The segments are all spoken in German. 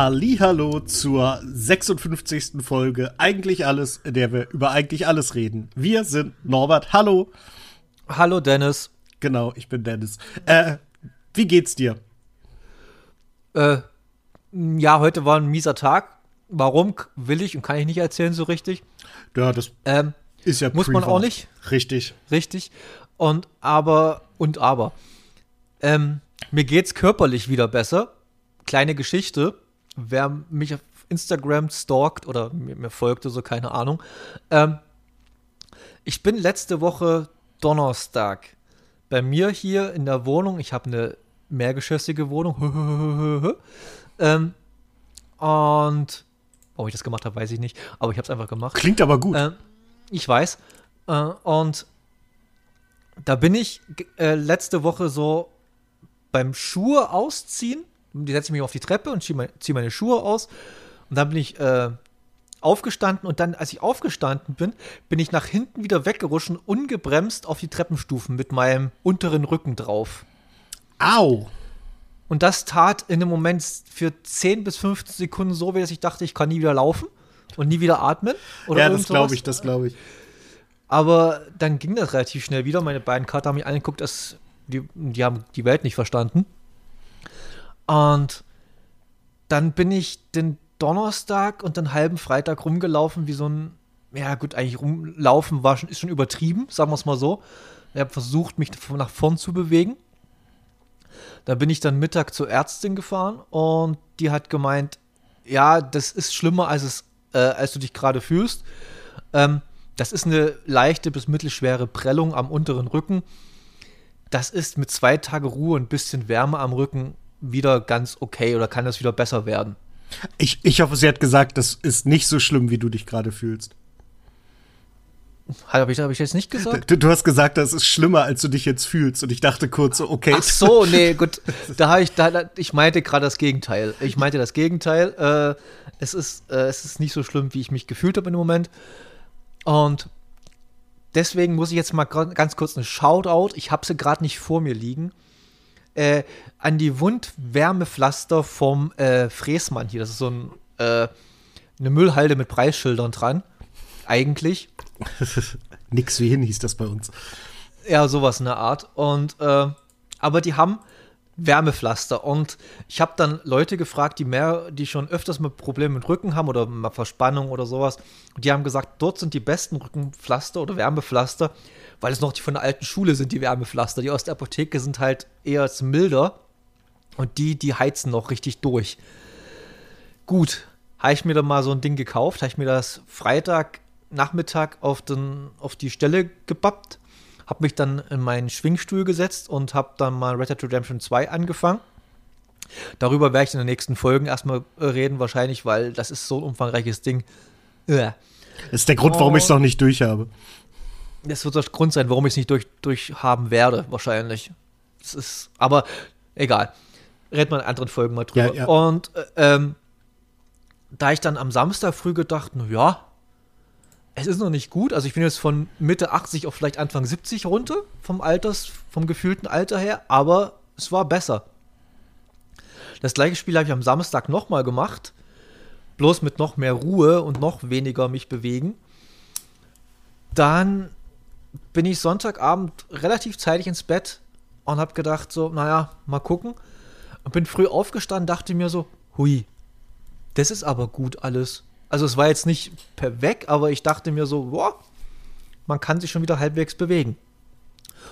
Hallo zur 56. Folge Eigentlich alles, in der wir über eigentlich alles reden. Wir sind Norbert. Hallo. Hallo Dennis. Genau, ich bin Dennis. Äh, wie geht's dir? Äh, ja, heute war ein mieser Tag. Warum will ich und kann ich nicht erzählen so richtig? Ja, das ähm, ist ja muss privat. man auch nicht. Richtig. Richtig. Und aber und aber. Ähm, mir geht's körperlich wieder besser. Kleine Geschichte. Wer mich auf Instagram stalkt oder mir, mir folgte, so keine Ahnung. Ähm, ich bin letzte Woche Donnerstag bei mir hier in der Wohnung. Ich habe eine mehrgeschossige Wohnung. ähm, und warum ich das gemacht habe, weiß ich nicht. Aber ich habe es einfach gemacht. Klingt aber gut. Ähm, ich weiß. Äh, und da bin ich äh, letzte Woche so beim Schuhe ausziehen. Die setze ich mich auf die Treppe und ziehe meine Schuhe aus. Und dann bin ich äh, aufgestanden und dann, als ich aufgestanden bin, bin ich nach hinten wieder weggeruschen, ungebremst auf die Treppenstufen mit meinem unteren Rücken drauf. Au! Und das tat in einem Moment für 10 bis 15 Sekunden so weh, dass ich dachte, ich kann nie wieder laufen und nie wieder atmen. ja, das glaube ich, das glaube ich. Aber dann ging das relativ schnell wieder. Meine beiden Kater haben mich angeguckt, dass die, die haben die Welt nicht verstanden. Und dann bin ich den Donnerstag und den halben Freitag rumgelaufen wie so ein, ja gut, eigentlich rumlaufen war schon, ist schon übertrieben, sagen wir es mal so. Ich habe versucht, mich nach vorn zu bewegen. Da bin ich dann Mittag zur Ärztin gefahren und die hat gemeint, ja, das ist schlimmer, als, es, äh, als du dich gerade fühlst. Ähm, das ist eine leichte bis mittelschwere Prellung am unteren Rücken. Das ist mit zwei Tage Ruhe und ein bisschen Wärme am Rücken wieder ganz okay oder kann das wieder besser werden. Ich, ich hoffe, sie hat gesagt, das ist nicht so schlimm, wie du dich gerade fühlst. Habe ich, hab ich jetzt nicht gesagt? Du, du, hast gesagt, das ist schlimmer, als du dich jetzt fühlst. Und ich dachte kurz okay. Ach so, nee, gut. Da habe ich, da, ich meinte gerade das Gegenteil. Ich meinte das Gegenteil. Äh, es, ist, äh, es ist nicht so schlimm, wie ich mich gefühlt habe im Moment. Und deswegen muss ich jetzt mal ganz kurz eine Shoutout. Ich habe sie gerade nicht vor mir liegen äh, an die Wundwärmepflaster vom äh, Fräsmann hier. Das ist so ein, äh, eine Müllhalde mit Preisschildern dran. Eigentlich. Nix wie hin hieß das bei uns. Ja, sowas in der Art. Und äh, aber die haben Wärmepflaster. Und ich habe dann Leute gefragt, die mehr, die schon öfters mal Probleme mit Rücken haben oder mal Verspannung oder sowas. Und die haben gesagt, dort sind die besten Rückenpflaster oder Wärmepflaster, weil es noch die von der alten Schule sind, die Wärmepflaster. Die aus der Apotheke sind halt eher milder und die, die heizen noch richtig durch. Gut, habe ich mir dann mal so ein Ding gekauft, habe ich mir das Freitag Nachmittag auf, den, auf die Stelle gebappt, habe mich dann in meinen Schwingstuhl gesetzt und habe dann mal Red Dead Redemption 2 angefangen. Darüber werde ich in den nächsten Folgen erstmal reden, wahrscheinlich, weil das ist so ein umfangreiches Ding. Das ist der Grund, warum ich es noch nicht durch habe. Das wird der Grund sein, warum ich es nicht durch, durchhaben werde, wahrscheinlich. Das ist, aber egal. Reden wir in anderen Folgen mal drüber. Ja, ja. Und äh, ähm, da ich dann am Samstag früh gedacht, na ja, es ist noch nicht gut. Also ich bin jetzt von Mitte 80 auf vielleicht Anfang 70 runter, vom Alters, vom gefühlten Alter her, aber es war besser. Das gleiche Spiel habe ich am Samstag nochmal gemacht, bloß mit noch mehr Ruhe und noch weniger mich bewegen. Dann bin ich Sonntagabend relativ zeitig ins Bett und habe gedacht, so, naja, mal gucken. Und bin früh aufgestanden, dachte mir so, hui, das ist aber gut alles. Also es war jetzt nicht per weg, aber ich dachte mir so, boah, man kann sich schon wieder halbwegs bewegen.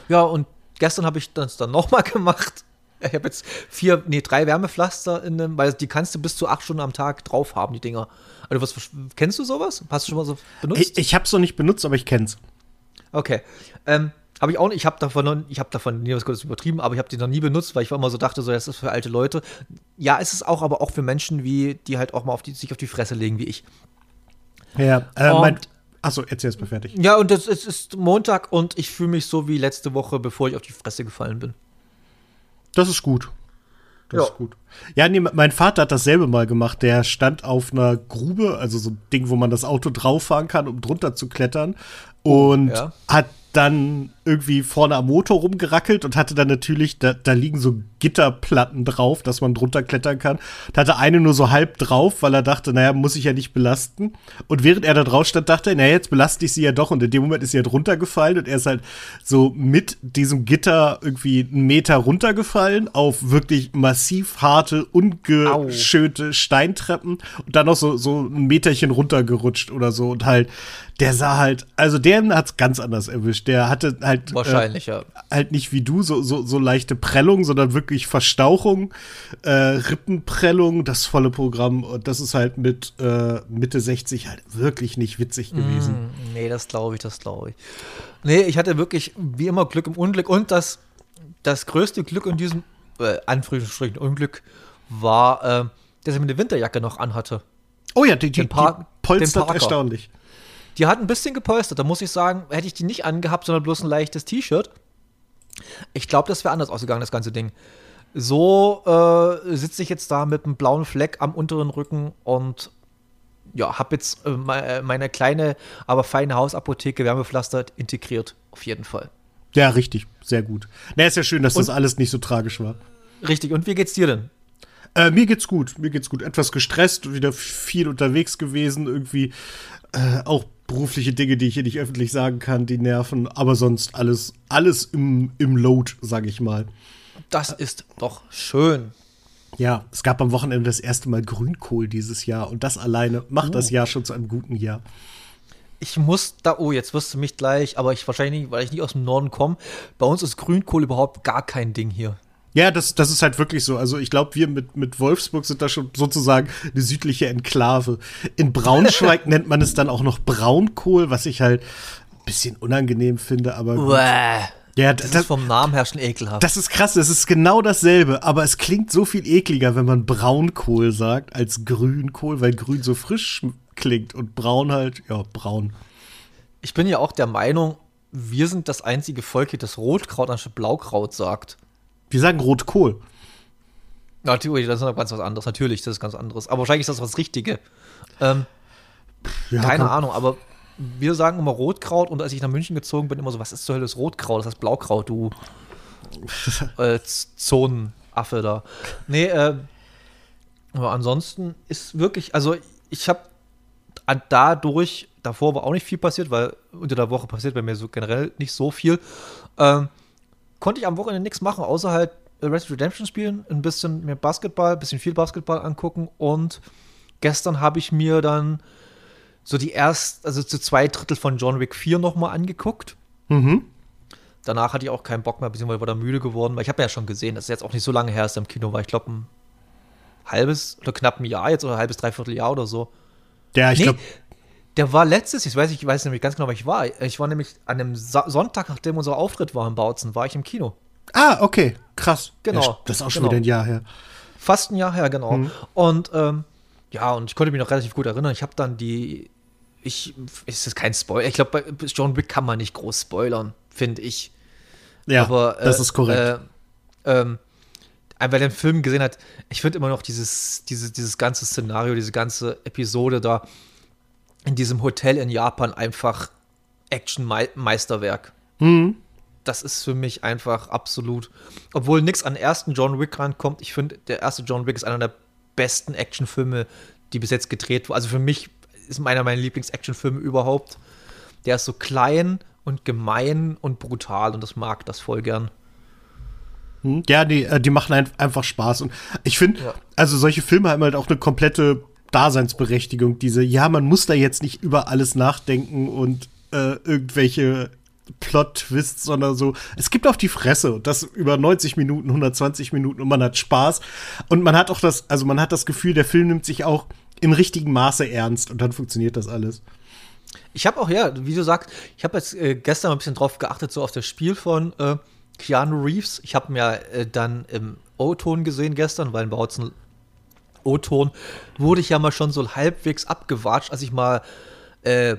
Ja, und gestern habe ich das dann nochmal gemacht. Ich habe jetzt vier, nee, drei Wärmepflaster in dem, weil die kannst du bis zu acht Stunden am Tag drauf haben, die Dinger. Also was, kennst du sowas? Hast du schon mal so benutzt? Ich, ich habe es noch nicht benutzt, aber ich kenn's. Okay. Ähm, habe ich auch nicht, ich habe davon, noch, ich habe davon, nie was kurz übertrieben, aber ich habe die noch nie benutzt, weil ich immer so dachte, so, das ist für alte Leute. Ja, es ist auch, aber auch für Menschen, wie, die halt auch mal auf die, sich auf die Fresse legen, wie ich. Ja, äh, mein, Achso, erzähl es mal fertig. Ja, und es ist Montag und ich fühle mich so wie letzte Woche, bevor ich auf die Fresse gefallen bin. Das ist gut. Das ja. ist gut. Ja, nee, mein Vater hat dasselbe mal gemacht. Der stand auf einer Grube, also so ein Ding, wo man das Auto drauf fahren kann, um drunter zu klettern. Oh, und ja. hat dann irgendwie vorne am Motor rumgerackelt und hatte dann natürlich, da, da liegen so Gitterplatten drauf, dass man drunter klettern kann. Da hatte eine nur so halb drauf, weil er dachte, naja, muss ich ja nicht belasten. Und während er da drauf stand, dachte er, naja, jetzt belaste ich sie ja doch. Und in dem Moment ist sie ja halt drunter gefallen und er ist halt so mit diesem Gitter irgendwie einen Meter runtergefallen auf wirklich massiv harte, ungeschönte Steintreppen und dann noch so, so ein Meterchen runtergerutscht oder so und halt der sah halt, also der hat's ganz anders erwischt. Der hatte halt wahrscheinlich äh, ja halt nicht wie du so so, so leichte Prellung, sondern wirklich Verstauchung, äh, Rippenprellung, das volle Programm. Und das ist halt mit äh, Mitte 60 halt wirklich nicht witzig gewesen. Mm, nee, das glaube ich, das glaube ich. Nee, ich hatte wirklich wie immer Glück im Unglück und das das größte Glück in diesem äh, Anführungsstrichen Unglück war, äh, dass er mir eine Winterjacke noch anhatte. Oh ja, die, die, die polstert erstaunlich. Die hat ein bisschen gepolstert. Da muss ich sagen, hätte ich die nicht angehabt, sondern bloß ein leichtes T-Shirt. Ich glaube, das wäre anders ausgegangen, das ganze Ding. So äh, sitze ich jetzt da mit einem blauen Fleck am unteren Rücken und ja, habe jetzt äh, meine kleine, aber feine Hausapotheke wärmepflastert integriert. Auf jeden Fall. Ja, richtig. Sehr gut. Na, ist ja schön, dass und, das alles nicht so tragisch war. Richtig. Und wie geht's dir denn? Äh, mir geht's gut. Mir geht's gut. Etwas gestresst, wieder viel unterwegs gewesen, irgendwie äh, auch berufliche Dinge, die ich hier nicht öffentlich sagen kann, die nerven, aber sonst alles, alles im, im Load, sag ich mal. Das ist doch schön. Ja, es gab am Wochenende das erste Mal Grünkohl dieses Jahr und das alleine macht uh. das Jahr schon zu einem guten Jahr. Ich muss da, oh, jetzt wirst du mich gleich, aber ich wahrscheinlich nicht, weil ich nicht aus dem Norden komme. Bei uns ist Grünkohl überhaupt gar kein Ding hier. Ja, das, das ist halt wirklich so. Also ich glaube, wir mit, mit Wolfsburg sind da schon sozusagen eine südliche Enklave. In Braunschweig nennt man es dann auch noch Braunkohl, was ich halt ein bisschen unangenehm finde, aber. Uäh. Ja, das, das, ist vom Namen her schon ekelhaft. Das ist krass, das ist genau dasselbe, aber es klingt so viel ekliger, wenn man Braunkohl sagt, als Grünkohl, weil Grün so frisch klingt und Braun halt, ja, braun. Ich bin ja auch der Meinung, wir sind das einzige Volk, das Rotkraut anstatt Blaukraut sagt. Wir sagen Rotkohl. Natürlich, das ist ganz was anderes. Natürlich, das ist ganz anderes. Aber wahrscheinlich ist das was Richtige. Ähm, ja, keine komm. Ahnung, aber wir sagen immer Rotkraut und als ich nach München gezogen bin, immer so, was ist zur Hölle das Rotkraut? Das heißt Blaukraut, du äh, Zonenaffe da. Nee, äh, aber ansonsten ist wirklich, also ich habe dadurch, davor war auch nicht viel passiert, weil unter der Woche passiert bei mir so generell nicht so viel. Ähm, konnte ich am Wochenende nichts machen, außer halt Red Redemption spielen, ein bisschen mehr Basketball, ein bisschen viel Basketball angucken und gestern habe ich mir dann so die erst, also zu zwei Drittel von John Wick 4 nochmal angeguckt. Mhm. Danach hatte ich auch keinen Bock mehr, beziehungsweise war da müde geworden, weil ich habe ja schon gesehen, dass es jetzt auch nicht so lange her ist im Kino war. Ich glaube, ein halbes oder knapp ein Jahr jetzt oder ein halbes, dreiviertel Jahr oder so. Ja, ich nee, glaube. Der war letztes, ich weiß, ich weiß nämlich ganz genau, wo ich war. Ich war nämlich an einem Sonntag, nachdem unser Auftritt war in Bautzen, war ich im Kino. Ah, okay, krass. Genau. Ja, das ist auch schon genau. wieder ein Jahr her. Fast ein Jahr her, genau. Mhm. Und ähm, ja, und ich konnte mich noch relativ gut erinnern. Ich habe dann die, ich, ist das kein Spoiler? Ich glaube, bei John Wick kann man nicht groß spoilern, finde ich. Ja, Aber, äh, das ist korrekt. Äh, ähm, wer den Film gesehen hat, ich finde immer noch dieses, dieses, dieses ganze Szenario, diese ganze Episode da, in diesem Hotel in Japan einfach Action-Meisterwerk. Mhm. Das ist für mich einfach absolut, obwohl nichts an ersten John Wick rankommt. Ich finde, der erste John Wick ist einer der besten Actionfilme, die bis jetzt gedreht wurden. Also für mich ist einer meiner Lieblings-Actionfilme überhaupt. Der ist so klein und gemein und brutal und das mag das voll gern. Hm? Ja, die, äh, die machen einfach Spaß. Und ich finde, ja. also solche Filme haben halt auch eine komplette Daseinsberechtigung, diese, ja, man muss da jetzt nicht über alles nachdenken und äh, irgendwelche Plot-Twists, sondern so, es gibt auf die Fresse und das über 90 Minuten, 120 Minuten und man hat Spaß und man hat auch das, also man hat das Gefühl, der Film nimmt sich auch im richtigen Maße ernst und dann funktioniert das alles. Ich habe auch, ja, wie du sagst, ich habe jetzt äh, gestern ein bisschen drauf geachtet, so auf das Spiel von äh, Keanu Reeves. Ich habe mir äh, dann im O-Ton gesehen gestern, weil in Bautzen O-Ton, wurde ich ja mal schon so halbwegs abgewatscht, als ich mal äh,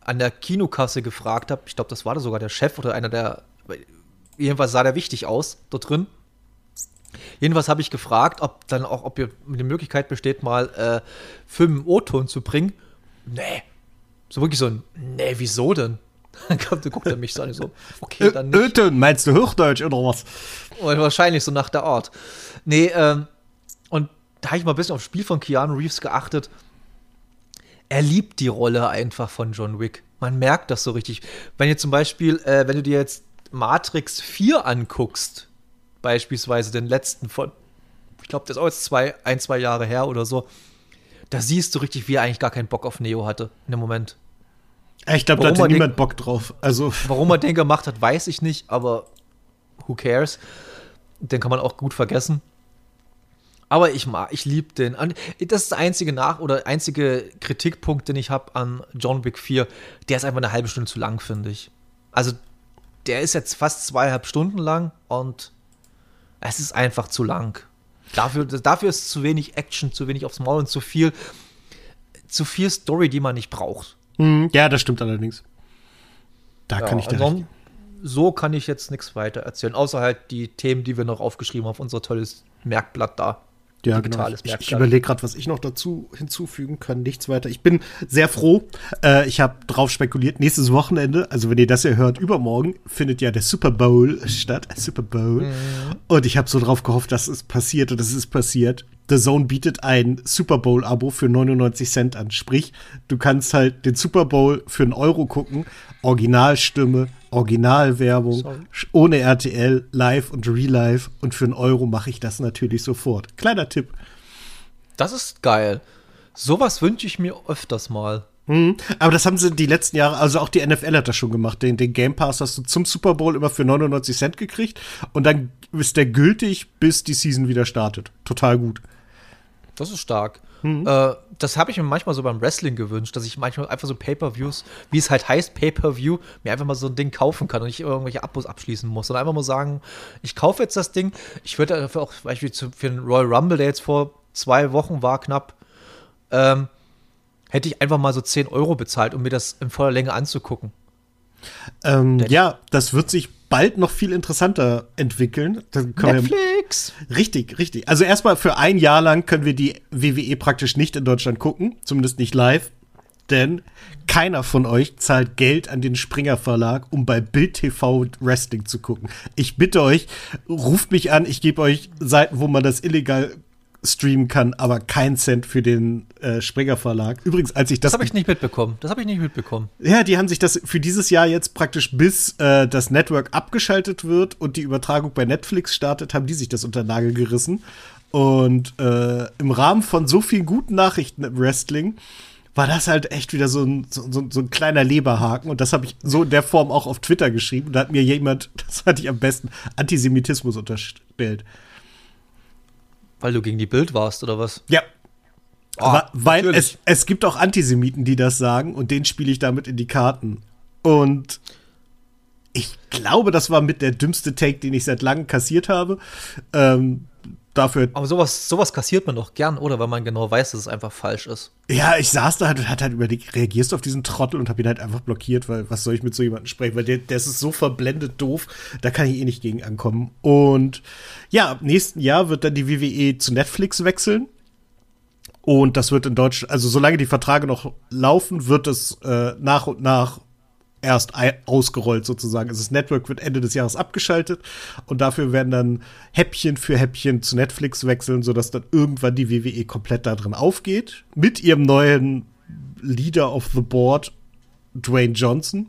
an der Kinokasse gefragt habe. Ich glaube, das war da sogar der Chef oder einer der. Jedenfalls sah der wichtig aus dort drin. Jedenfalls habe ich gefragt, ob dann auch, ob die Möglichkeit besteht, mal äh, Film im O-Ton zu bringen. Nee. So wirklich so ein, nee, wieso denn? Dann kommt, guckt er mich so an, so, okay, dann nicht. Öten, meinst du Hochdeutsch oder was? Wahrscheinlich so nach der Art. Nee, ähm, und da habe ich mal ein bisschen aufs Spiel von Keanu Reeves geachtet. Er liebt die Rolle einfach von John Wick. Man merkt das so richtig. Wenn ihr zum Beispiel, äh, wenn du dir jetzt Matrix 4 anguckst, beispielsweise den letzten von, ich glaube, das ist auch jetzt zwei, ein, zwei Jahre her oder so, da siehst du richtig, wie er eigentlich gar keinen Bock auf Neo hatte in dem Moment. Ich glaube, da hatte niemand Bock drauf. Also. Warum er den gemacht hat, weiß ich nicht, aber who cares? Den kann man auch gut vergessen. Aber ich mag, ich liebe den. Das ist der einzige Nach- oder einzige Kritikpunkt, den ich habe an John Wick 4. Der ist einfach eine halbe Stunde zu lang, finde ich. Also, der ist jetzt fast zweieinhalb Stunden lang und es ist einfach zu lang. Dafür, dafür ist zu wenig Action, zu wenig aufs Maul und zu viel, zu viel Story, die man nicht braucht. Hm, ja, das stimmt allerdings. Da ja, kann ich dir So kann ich jetzt nichts weiter erzählen, außer halt die Themen, die wir noch aufgeschrieben haben auf unser tolles Merkblatt da. Ja, genau. Ich, ich überlege gerade, was ich noch dazu hinzufügen kann. Nichts weiter. Ich bin sehr froh. Äh, ich habe drauf spekuliert. Nächstes Wochenende, also wenn ihr das hier hört, übermorgen findet ja der Super Bowl statt. Super Bowl. Mhm. Und ich habe so drauf gehofft, dass es passiert und es ist passiert. The Zone bietet ein Super Bowl-Abo für 99 Cent an. Sprich, du kannst halt den Super Bowl für einen Euro gucken. Originalstimme, Originalwerbung, Sorry. ohne RTL, Live und Relive. Und für einen Euro mache ich das natürlich sofort. Kleiner Tipp. Das ist geil. Sowas wünsche ich mir öfters mal. Mhm. Aber das haben sie die letzten Jahre, also auch die NFL hat das schon gemacht. Den, den Game Pass hast du zum Super Bowl immer für 99 Cent gekriegt und dann ist der gültig, bis die Season wieder startet. Total gut. Das ist stark. Mhm. Äh, das habe ich mir manchmal so beim Wrestling gewünscht, dass ich manchmal einfach so Pay-Per-Views, wie es halt heißt, Pay-Per-View, mir einfach mal so ein Ding kaufen kann und nicht irgendwelche Abos abschließen muss. Und einfach mal sagen, ich kaufe jetzt das Ding. Ich würde dafür auch, Beispiel für den Royal Rumble, der jetzt vor zwei Wochen war, knapp, ähm, hätte ich einfach mal so 10 Euro bezahlt, um mir das in voller Länge anzugucken. Ähm, ja, das wird sich bald noch viel interessanter entwickeln. Netflix! Wir, richtig, richtig. Also erstmal für ein Jahr lang können wir die WWE praktisch nicht in Deutschland gucken, zumindest nicht live. Denn keiner von euch zahlt Geld an den Springer Verlag, um bei Bild TV Wrestling zu gucken. Ich bitte euch, ruft mich an, ich gebe euch Seiten, wo man das illegal streamen kann, aber kein Cent für den äh, Springer Verlag. Übrigens, als ich das. Das habe ich nicht mitbekommen. Das habe ich nicht mitbekommen. Ja, die haben sich das für dieses Jahr jetzt praktisch bis äh, das Network abgeschaltet wird und die Übertragung bei Netflix startet, haben die sich das unter Nagel gerissen. Und äh, im Rahmen von so vielen guten Nachrichten im Wrestling war das halt echt wieder so ein, so, so, so ein kleiner Leberhaken. Und das habe ich so in der Form auch auf Twitter geschrieben. Da hat mir jemand, das hatte ich am besten, Antisemitismus unterstellt. Weil du gegen die Bild warst, oder was? Ja. Oh, weil es, es gibt auch Antisemiten, die das sagen und den spiele ich damit in die Karten. Und ich glaube, das war mit der dümmste Take, den ich seit langem kassiert habe. Ähm, dafür. Aber sowas, sowas kassiert man doch gern, oder? Weil man genau weiß, dass es einfach falsch ist. Ja, ich saß da halt und hatte halt überlegt, reagierst du auf diesen Trottel und hab ihn halt einfach blockiert, weil was soll ich mit so jemandem sprechen? Weil der, der ist so verblendet doof, da kann ich eh nicht gegen ankommen. Und ja, ab nächsten Jahr wird dann die WWE zu Netflix wechseln. Und das wird in Deutschland, also solange die Verträge noch laufen, wird es äh, nach und nach erst ausgerollt sozusagen. Also das Network wird Ende des Jahres abgeschaltet und dafür werden dann Häppchen für Häppchen zu Netflix wechseln, sodass dann irgendwann die WWE komplett da drin aufgeht. Mit ihrem neuen Leader of the Board, Dwayne Johnson,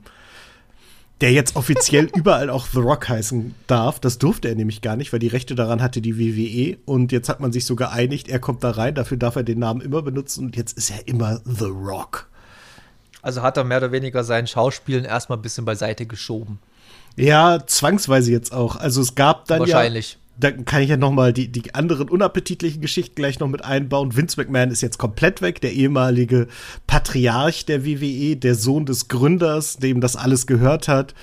der jetzt offiziell überall auch The Rock heißen darf. Das durfte er nämlich gar nicht, weil die Rechte daran hatte die WWE. Und jetzt hat man sich so geeinigt, er kommt da rein, dafür darf er den Namen immer benutzen und jetzt ist er immer The Rock. Also hat er mehr oder weniger seinen Schauspielen erstmal ein bisschen beiseite geschoben. Ja, zwangsweise jetzt auch. Also es gab dann Wahrscheinlich. ja. Da kann ich ja noch mal die, die anderen unappetitlichen Geschichten gleich noch mit einbauen. Vince McMahon ist jetzt komplett weg, der ehemalige Patriarch der WWE, der Sohn des Gründers, dem das alles gehört hat.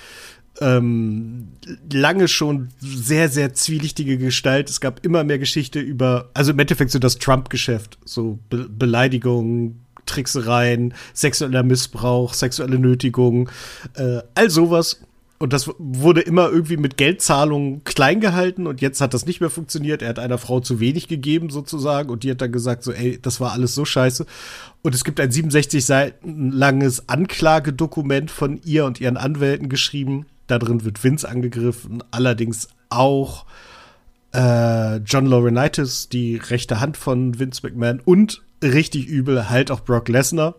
Ähm, lange schon sehr, sehr zwielichtige Gestalt. Es gab immer mehr Geschichte über, also im Endeffekt so das Trump-Geschäft, so Be Beleidigungen, Tricksereien, sexueller Missbrauch, sexuelle Nötigung, äh, all sowas. und das wurde immer irgendwie mit Geldzahlungen klein gehalten und jetzt hat das nicht mehr funktioniert. Er hat einer Frau zu wenig gegeben sozusagen und die hat dann gesagt so, ey, das war alles so scheiße. Und es gibt ein 67 Seiten langes Anklagedokument von ihr und ihren Anwälten geschrieben. Da drin wird Vince angegriffen, allerdings auch äh, John Laurinaitis, die rechte Hand von Vince McMahon und richtig übel halt auch Brock Lesnar.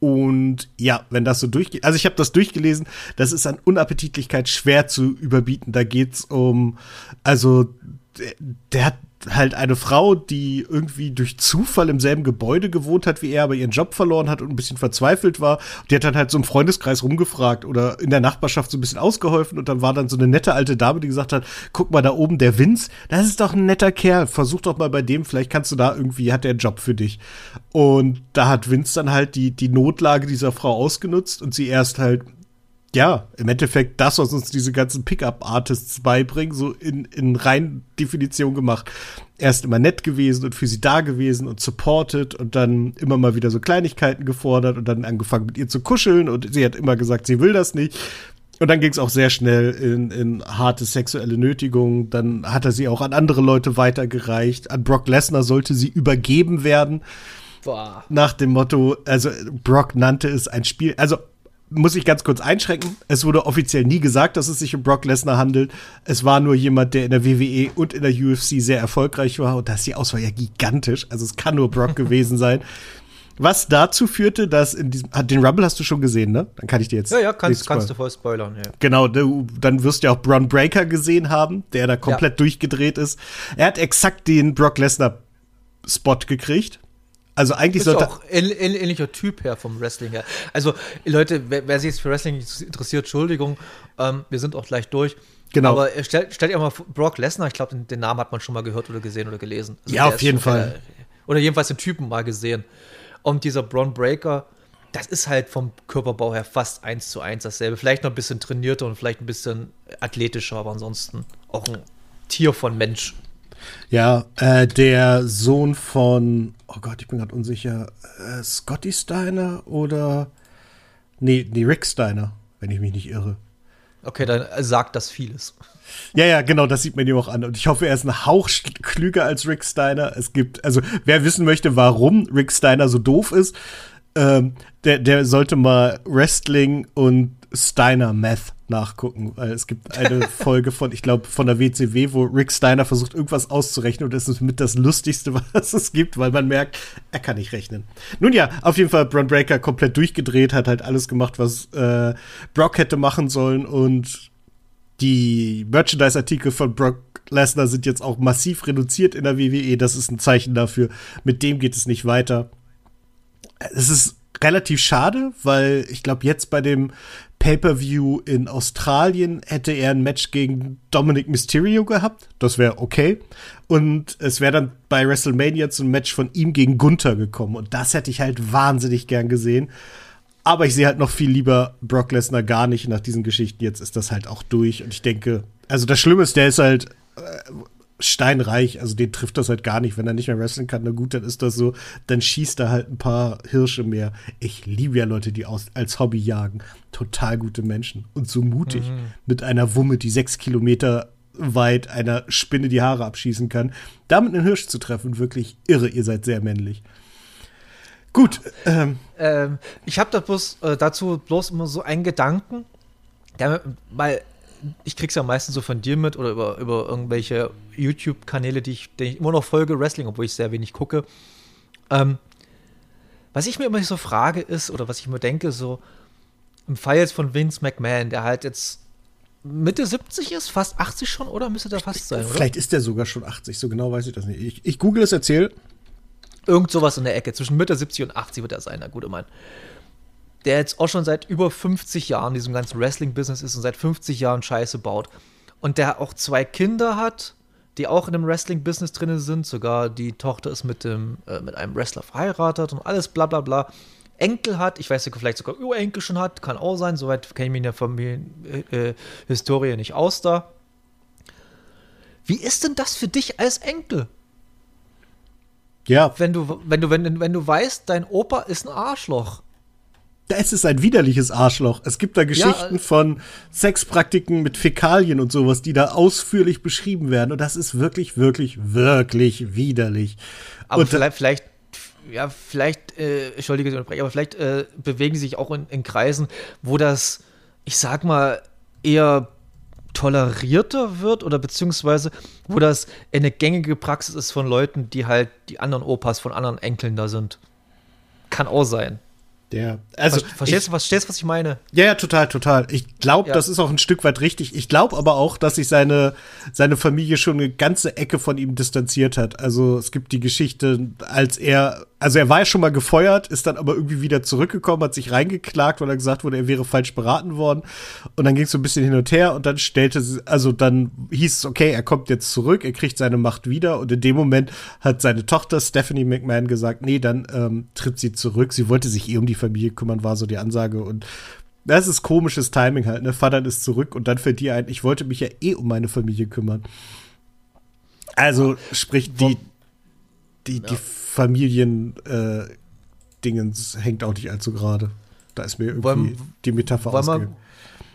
Und ja, wenn das so durchgeht, also ich habe das durchgelesen, das ist an Unappetitlichkeit schwer zu überbieten. Da geht's um, also der, der hat halt eine Frau, die irgendwie durch Zufall im selben Gebäude gewohnt hat wie er, aber ihren Job verloren hat und ein bisschen verzweifelt war. Die hat dann halt so im Freundeskreis rumgefragt oder in der Nachbarschaft so ein bisschen ausgeholfen und dann war dann so eine nette alte Dame, die gesagt hat, guck mal da oben der Vince, das ist doch ein netter Kerl, versuch doch mal bei dem, vielleicht kannst du da irgendwie, hat der einen Job für dich. Und da hat Vince dann halt die, die Notlage dieser Frau ausgenutzt und sie erst halt ja, im Endeffekt das, was uns diese ganzen Pickup-Artists beibringen, so in, in rein Definition gemacht. Er ist immer nett gewesen und für sie da gewesen und supported und dann immer mal wieder so Kleinigkeiten gefordert und dann angefangen mit ihr zu kuscheln und sie hat immer gesagt, sie will das nicht. Und dann ging es auch sehr schnell in, in harte sexuelle Nötigung. Dann hat er sie auch an andere Leute weitergereicht. An Brock Lesnar sollte sie übergeben werden. Boah. Nach dem Motto, also Brock nannte es ein Spiel. Also muss ich ganz kurz einschränken. Es wurde offiziell nie gesagt, dass es sich um Brock Lesnar handelt. Es war nur jemand, der in der WWE und in der UFC sehr erfolgreich war. Und da ist die Auswahl ja gigantisch. Also es kann nur Brock gewesen sein. Was dazu führte, dass in diesem. Den Rumble hast du schon gesehen, ne? Dann kann ich dir jetzt. Ja, ja, kannst, kannst du voll spoilern, ja. Genau, du, dann wirst du ja auch Braun Breaker gesehen haben, der da komplett ja. durchgedreht ist. Er hat exakt den Brock Lesnar-Spot gekriegt. Also eigentlich sollte auch ähnlicher Typ her vom Wrestling her. Also Leute, wer, wer sich jetzt für Wrestling interessiert, Entschuldigung, ähm, wir sind auch gleich durch. Genau. Aber stellt stell dir mal Brock Lesnar, ich glaube, den, den, Namen hat man schon mal gehört oder gesehen oder gelesen. Also ja, auf jeden Fall. Der, oder jedenfalls den Typen mal gesehen. Und dieser Braun Breaker, das ist halt vom Körperbau her fast eins zu eins dasselbe. Vielleicht noch ein bisschen trainierter und vielleicht ein bisschen athletischer, aber ansonsten auch ein Tier von Mensch. Ja, äh, der Sohn von, oh Gott, ich bin gerade unsicher, äh, Scotty Steiner oder nee, nee, Rick Steiner, wenn ich mich nicht irre. Okay, dann sagt das vieles. Ja, ja, genau, das sieht man ihm auch an. Und ich hoffe, er ist ein Hauch klüger als Rick Steiner. Es gibt, also wer wissen möchte, warum Rick Steiner so doof ist, ähm, der, der sollte mal Wrestling und Steiner Meth nachgucken, weil es gibt eine Folge von, ich glaube, von der WCW, wo Rick Steiner versucht, irgendwas auszurechnen und das ist mit das Lustigste, was es gibt, weil man merkt, er kann nicht rechnen. Nun ja, auf jeden Fall Braun Breaker komplett durchgedreht, hat halt alles gemacht, was äh, Brock hätte machen sollen und die Merchandise-Artikel von Brock Lesnar sind jetzt auch massiv reduziert in der WWE. Das ist ein Zeichen dafür. Mit dem geht es nicht weiter. Es ist relativ schade, weil ich glaube, jetzt bei dem Pay-per-View in Australien hätte er ein Match gegen Dominic Mysterio gehabt. Das wäre okay. Und es wäre dann bei WrestleMania zum Match von ihm gegen Gunther gekommen. Und das hätte ich halt wahnsinnig gern gesehen. Aber ich sehe halt noch viel lieber Brock Lesnar gar nicht nach diesen Geschichten. Jetzt ist das halt auch durch. Und ich denke, also das Schlimme ist, der ist halt äh, steinreich, also den trifft das halt gar nicht. Wenn er nicht mehr wrestlen kann, na gut, dann ist das so, dann schießt er halt ein paar Hirsche mehr. Ich liebe ja Leute, die aus, als Hobby jagen. Total gute Menschen und so mutig mhm. mit einer Wumme, die sechs Kilometer weit einer Spinne die Haare abschießen kann. Damit einen Hirsch zu treffen, wirklich irre. Ihr seid sehr männlich. Gut. Ähm, ähm, ich habe da bloß, äh, dazu bloß immer so einen Gedanken, der, weil ich krieg's ja meistens so von dir mit oder über, über irgendwelche YouTube-Kanäle, die ich, denen ich immer noch folge, Wrestling, obwohl ich sehr wenig gucke. Ähm, was ich mir immer so frage ist, oder was ich mir denke, so im Fall jetzt von Vince McMahon, der halt jetzt Mitte 70 ist, fast 80 schon, oder müsste der fast sein, oder? Vielleicht ist der sogar schon 80, so genau weiß ich das nicht. Ich, ich google es, erzähl. Irgend sowas in der Ecke, zwischen Mitte 70 und 80 wird er sein, der gute Mann der jetzt auch schon seit über 50 Jahren in diesem ganzen Wrestling-Business ist und seit 50 Jahren Scheiße baut. Und der auch zwei Kinder hat, die auch in dem Wrestling-Business drin sind. Sogar die Tochter ist mit, dem, äh, mit einem Wrestler verheiratet und alles bla bla bla. Enkel hat, ich weiß nicht, vielleicht sogar Urenkel schon hat, kann auch sein, soweit kenne ich mich in der Familienhistorie äh, nicht aus da. Wie ist denn das für dich als Enkel? Ja. Wenn du, wenn du, wenn, wenn du weißt, dein Opa ist ein Arschloch es ist ein widerliches Arschloch. Es gibt da Geschichten ja, von Sexpraktiken mit Fäkalien und sowas, die da ausführlich beschrieben werden. Und das ist wirklich, wirklich, wirklich widerlich. Aber und vielleicht, vielleicht, ja, vielleicht, äh, entschuldige, aber vielleicht äh, bewegen sie sich auch in, in Kreisen, wo das, ich sag mal, eher tolerierter wird oder beziehungsweise wo das eine gängige Praxis ist von Leuten, die halt die anderen Opas von anderen Enkeln da sind. Kann auch sein. Der, also verstehst du, was, verstehst, was ich meine? Ja, ja, total, total. Ich glaube, ja. das ist auch ein Stück weit richtig. Ich glaube aber auch, dass sich seine, seine Familie schon eine ganze Ecke von ihm distanziert hat. Also es gibt die Geschichte, als er also er war ja schon mal gefeuert, ist dann aber irgendwie wieder zurückgekommen, hat sich reingeklagt, weil er gesagt wurde, er wäre falsch beraten worden. Und dann ging es so ein bisschen hin und her und dann stellte sie, also dann hieß es, okay, er kommt jetzt zurück, er kriegt seine Macht wieder. Und in dem Moment hat seine Tochter Stephanie McMahon gesagt, nee, dann ähm, tritt sie zurück. Sie wollte sich eh um die Familie kümmern, war so die Ansage. Und das ist komisches Timing halt, ne? Vater ist zurück und dann fällt dir ein, ich wollte mich ja eh um meine Familie kümmern. Also, sprich, die, die, die Familien-Dingens äh, hängt auch nicht allzu gerade. Da ist mir irgendwie wollen, die Metapher wollen ausgegangen.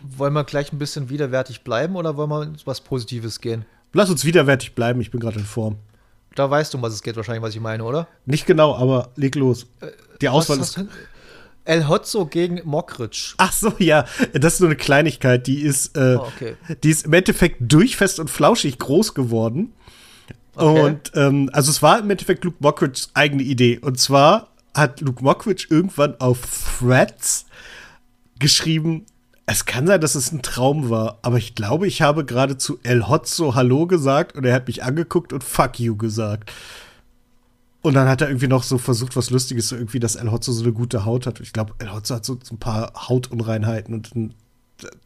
Wir, wollen wir gleich ein bisschen widerwärtig bleiben oder wollen wir was Positives gehen? Lass uns widerwärtig bleiben, ich bin gerade in Form. Da weißt du, um was es geht, wahrscheinlich, was ich meine, oder? Nicht genau, aber leg los. Äh, die Auswahl ist. El Hotzo gegen Mockridge. Ach so, ja, das ist nur eine Kleinigkeit. Die ist, äh, oh, okay. die ist im Endeffekt durchfest und flauschig groß geworden. Okay. Und ähm, also es war im Endeffekt Luke Mockridge's eigene Idee. Und zwar hat Luke Mockridge irgendwann auf Threads geschrieben, es kann sein, dass es ein Traum war, aber ich glaube, ich habe gerade zu El Hotzo Hallo gesagt und er hat mich angeguckt und Fuck you gesagt. Und dann hat er irgendwie noch so versucht, was Lustiges, so irgendwie, dass El Hotzo so eine gute Haut hat. Ich glaube, El Hotzo hat so, so, ein paar Hautunreinheiten und dann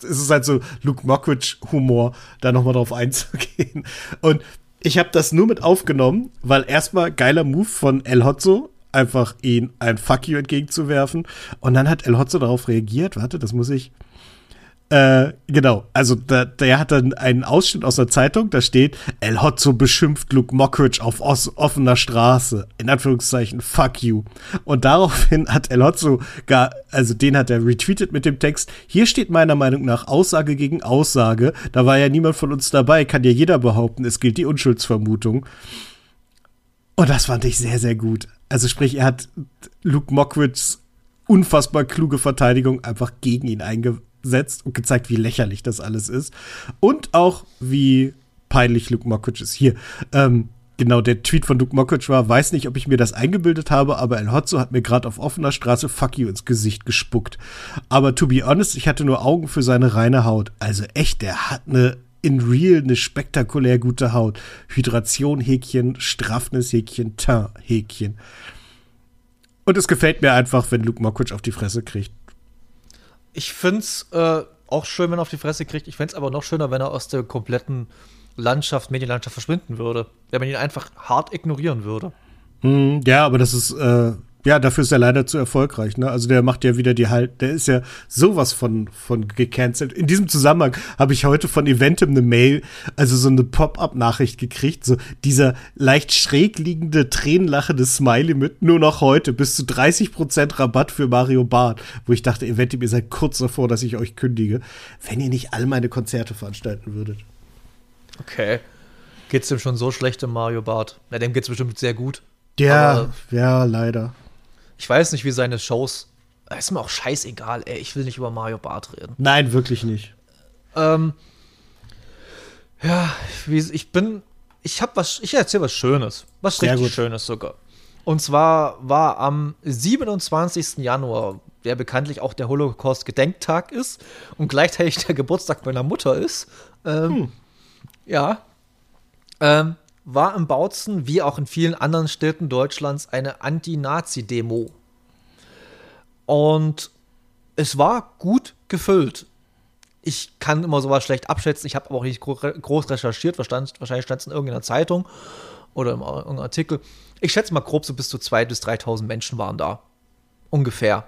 ist es halt so Luke Mockridge-Humor, da nochmal drauf einzugehen. Und ich habe das nur mit aufgenommen, weil erstmal geiler Move von El Hotzo, einfach ihn ein Fuck you entgegenzuwerfen. Und dann hat El Hotzo darauf reagiert. Warte, das muss ich. Äh, genau, also da, der hat dann einen Ausschnitt aus der Zeitung, da steht, El Hotzo beschimpft Luke Mockridge auf offener Straße. In Anführungszeichen, fuck you. Und daraufhin hat El Hotzo gar, also den hat er retweetet mit dem Text, hier steht meiner Meinung nach Aussage gegen Aussage. Da war ja niemand von uns dabei, kann ja jeder behaupten, es gilt die Unschuldsvermutung. Und das fand ich sehr, sehr gut. Also sprich, er hat Luke Mockridges unfassbar kluge Verteidigung einfach gegen ihn eingebaut setzt und gezeigt, wie lächerlich das alles ist. Und auch, wie peinlich Luke Mockridge ist. Hier, ähm, genau, der Tweet von Luke Mockridge war, weiß nicht, ob ich mir das eingebildet habe, aber El Hotzo hat mir gerade auf offener Straße Fuck you ins Gesicht gespuckt. Aber to be honest, ich hatte nur Augen für seine reine Haut. Also echt, der hat eine in real eine spektakulär gute Haut. Hydration Häkchen, Straffnis Häkchen, Teint Häkchen. Und es gefällt mir einfach, wenn Luke Mockridge auf die Fresse kriegt ich finde es äh, auch schön, wenn er auf die Fresse kriegt. Ich fände es aber noch schöner, wenn er aus der kompletten Landschaft, Medienlandschaft verschwinden würde. Wenn man ihn einfach hart ignorieren würde. Mm, ja, aber das ist, äh, ja, dafür ist er leider zu erfolgreich. Ne? Also der macht ja wieder die halt, der ist ja sowas von von gecancelt. In diesem Zusammenhang habe ich heute von Eventim eine Mail, also so eine Pop-up-Nachricht gekriegt, so dieser leicht schräg liegende tränenlachende Smiley mit nur noch heute bis zu 30% Rabatt für Mario Barth, wo ich dachte, Eventim, ihr seid kurz davor, dass ich euch kündige, wenn ihr nicht all meine Konzerte veranstalten würdet. Okay. Geht's dem schon so schlecht im Mario Barth? Na, dem geht's bestimmt sehr gut. Ja, Aber ja, leider. Ich weiß nicht, wie seine Shows. Ist mir auch scheißegal, ey. Ich will nicht über Mario Barth reden. Nein, wirklich nicht. Ähm, ja, wie, ich bin. Ich hab was. Ich erzähle was Schönes. Was Sehr richtig gut. Schönes sogar. Und zwar war am 27. Januar, der bekanntlich auch der Holocaust-Gedenktag ist und gleichzeitig der Geburtstag meiner Mutter ist. Ähm, hm. Ja. Ähm, war in Bautzen, wie auch in vielen anderen Städten Deutschlands, eine Anti-Nazi-Demo. Und es war gut gefüllt. Ich kann immer sowas schlecht abschätzen. Ich habe aber auch nicht groß recherchiert. Wahrscheinlich stand es in irgendeiner Zeitung oder in irgendeinem Artikel. Ich schätze mal grob so bis zu 2.000 bis 3.000 Menschen waren da. Ungefähr.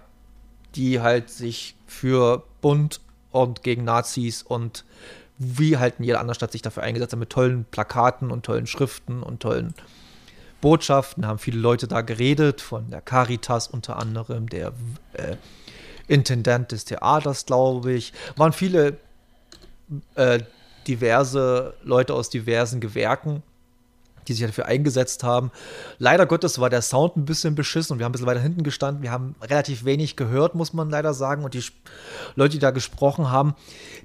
Die halt sich für Bund und gegen Nazis und wie halt in jeder anderen Stadt sich dafür eingesetzt haben, mit tollen Plakaten und tollen Schriften und tollen Botschaften. Haben viele Leute da geredet, von der Caritas unter anderem, der äh, Intendant des Theaters, glaube ich. Waren viele äh, diverse Leute aus diversen Gewerken, die sich dafür eingesetzt haben. Leider Gottes war der Sound ein bisschen beschissen und wir haben ein bisschen weiter hinten gestanden. Wir haben relativ wenig gehört, muss man leider sagen. Und die Leute, die da gesprochen haben,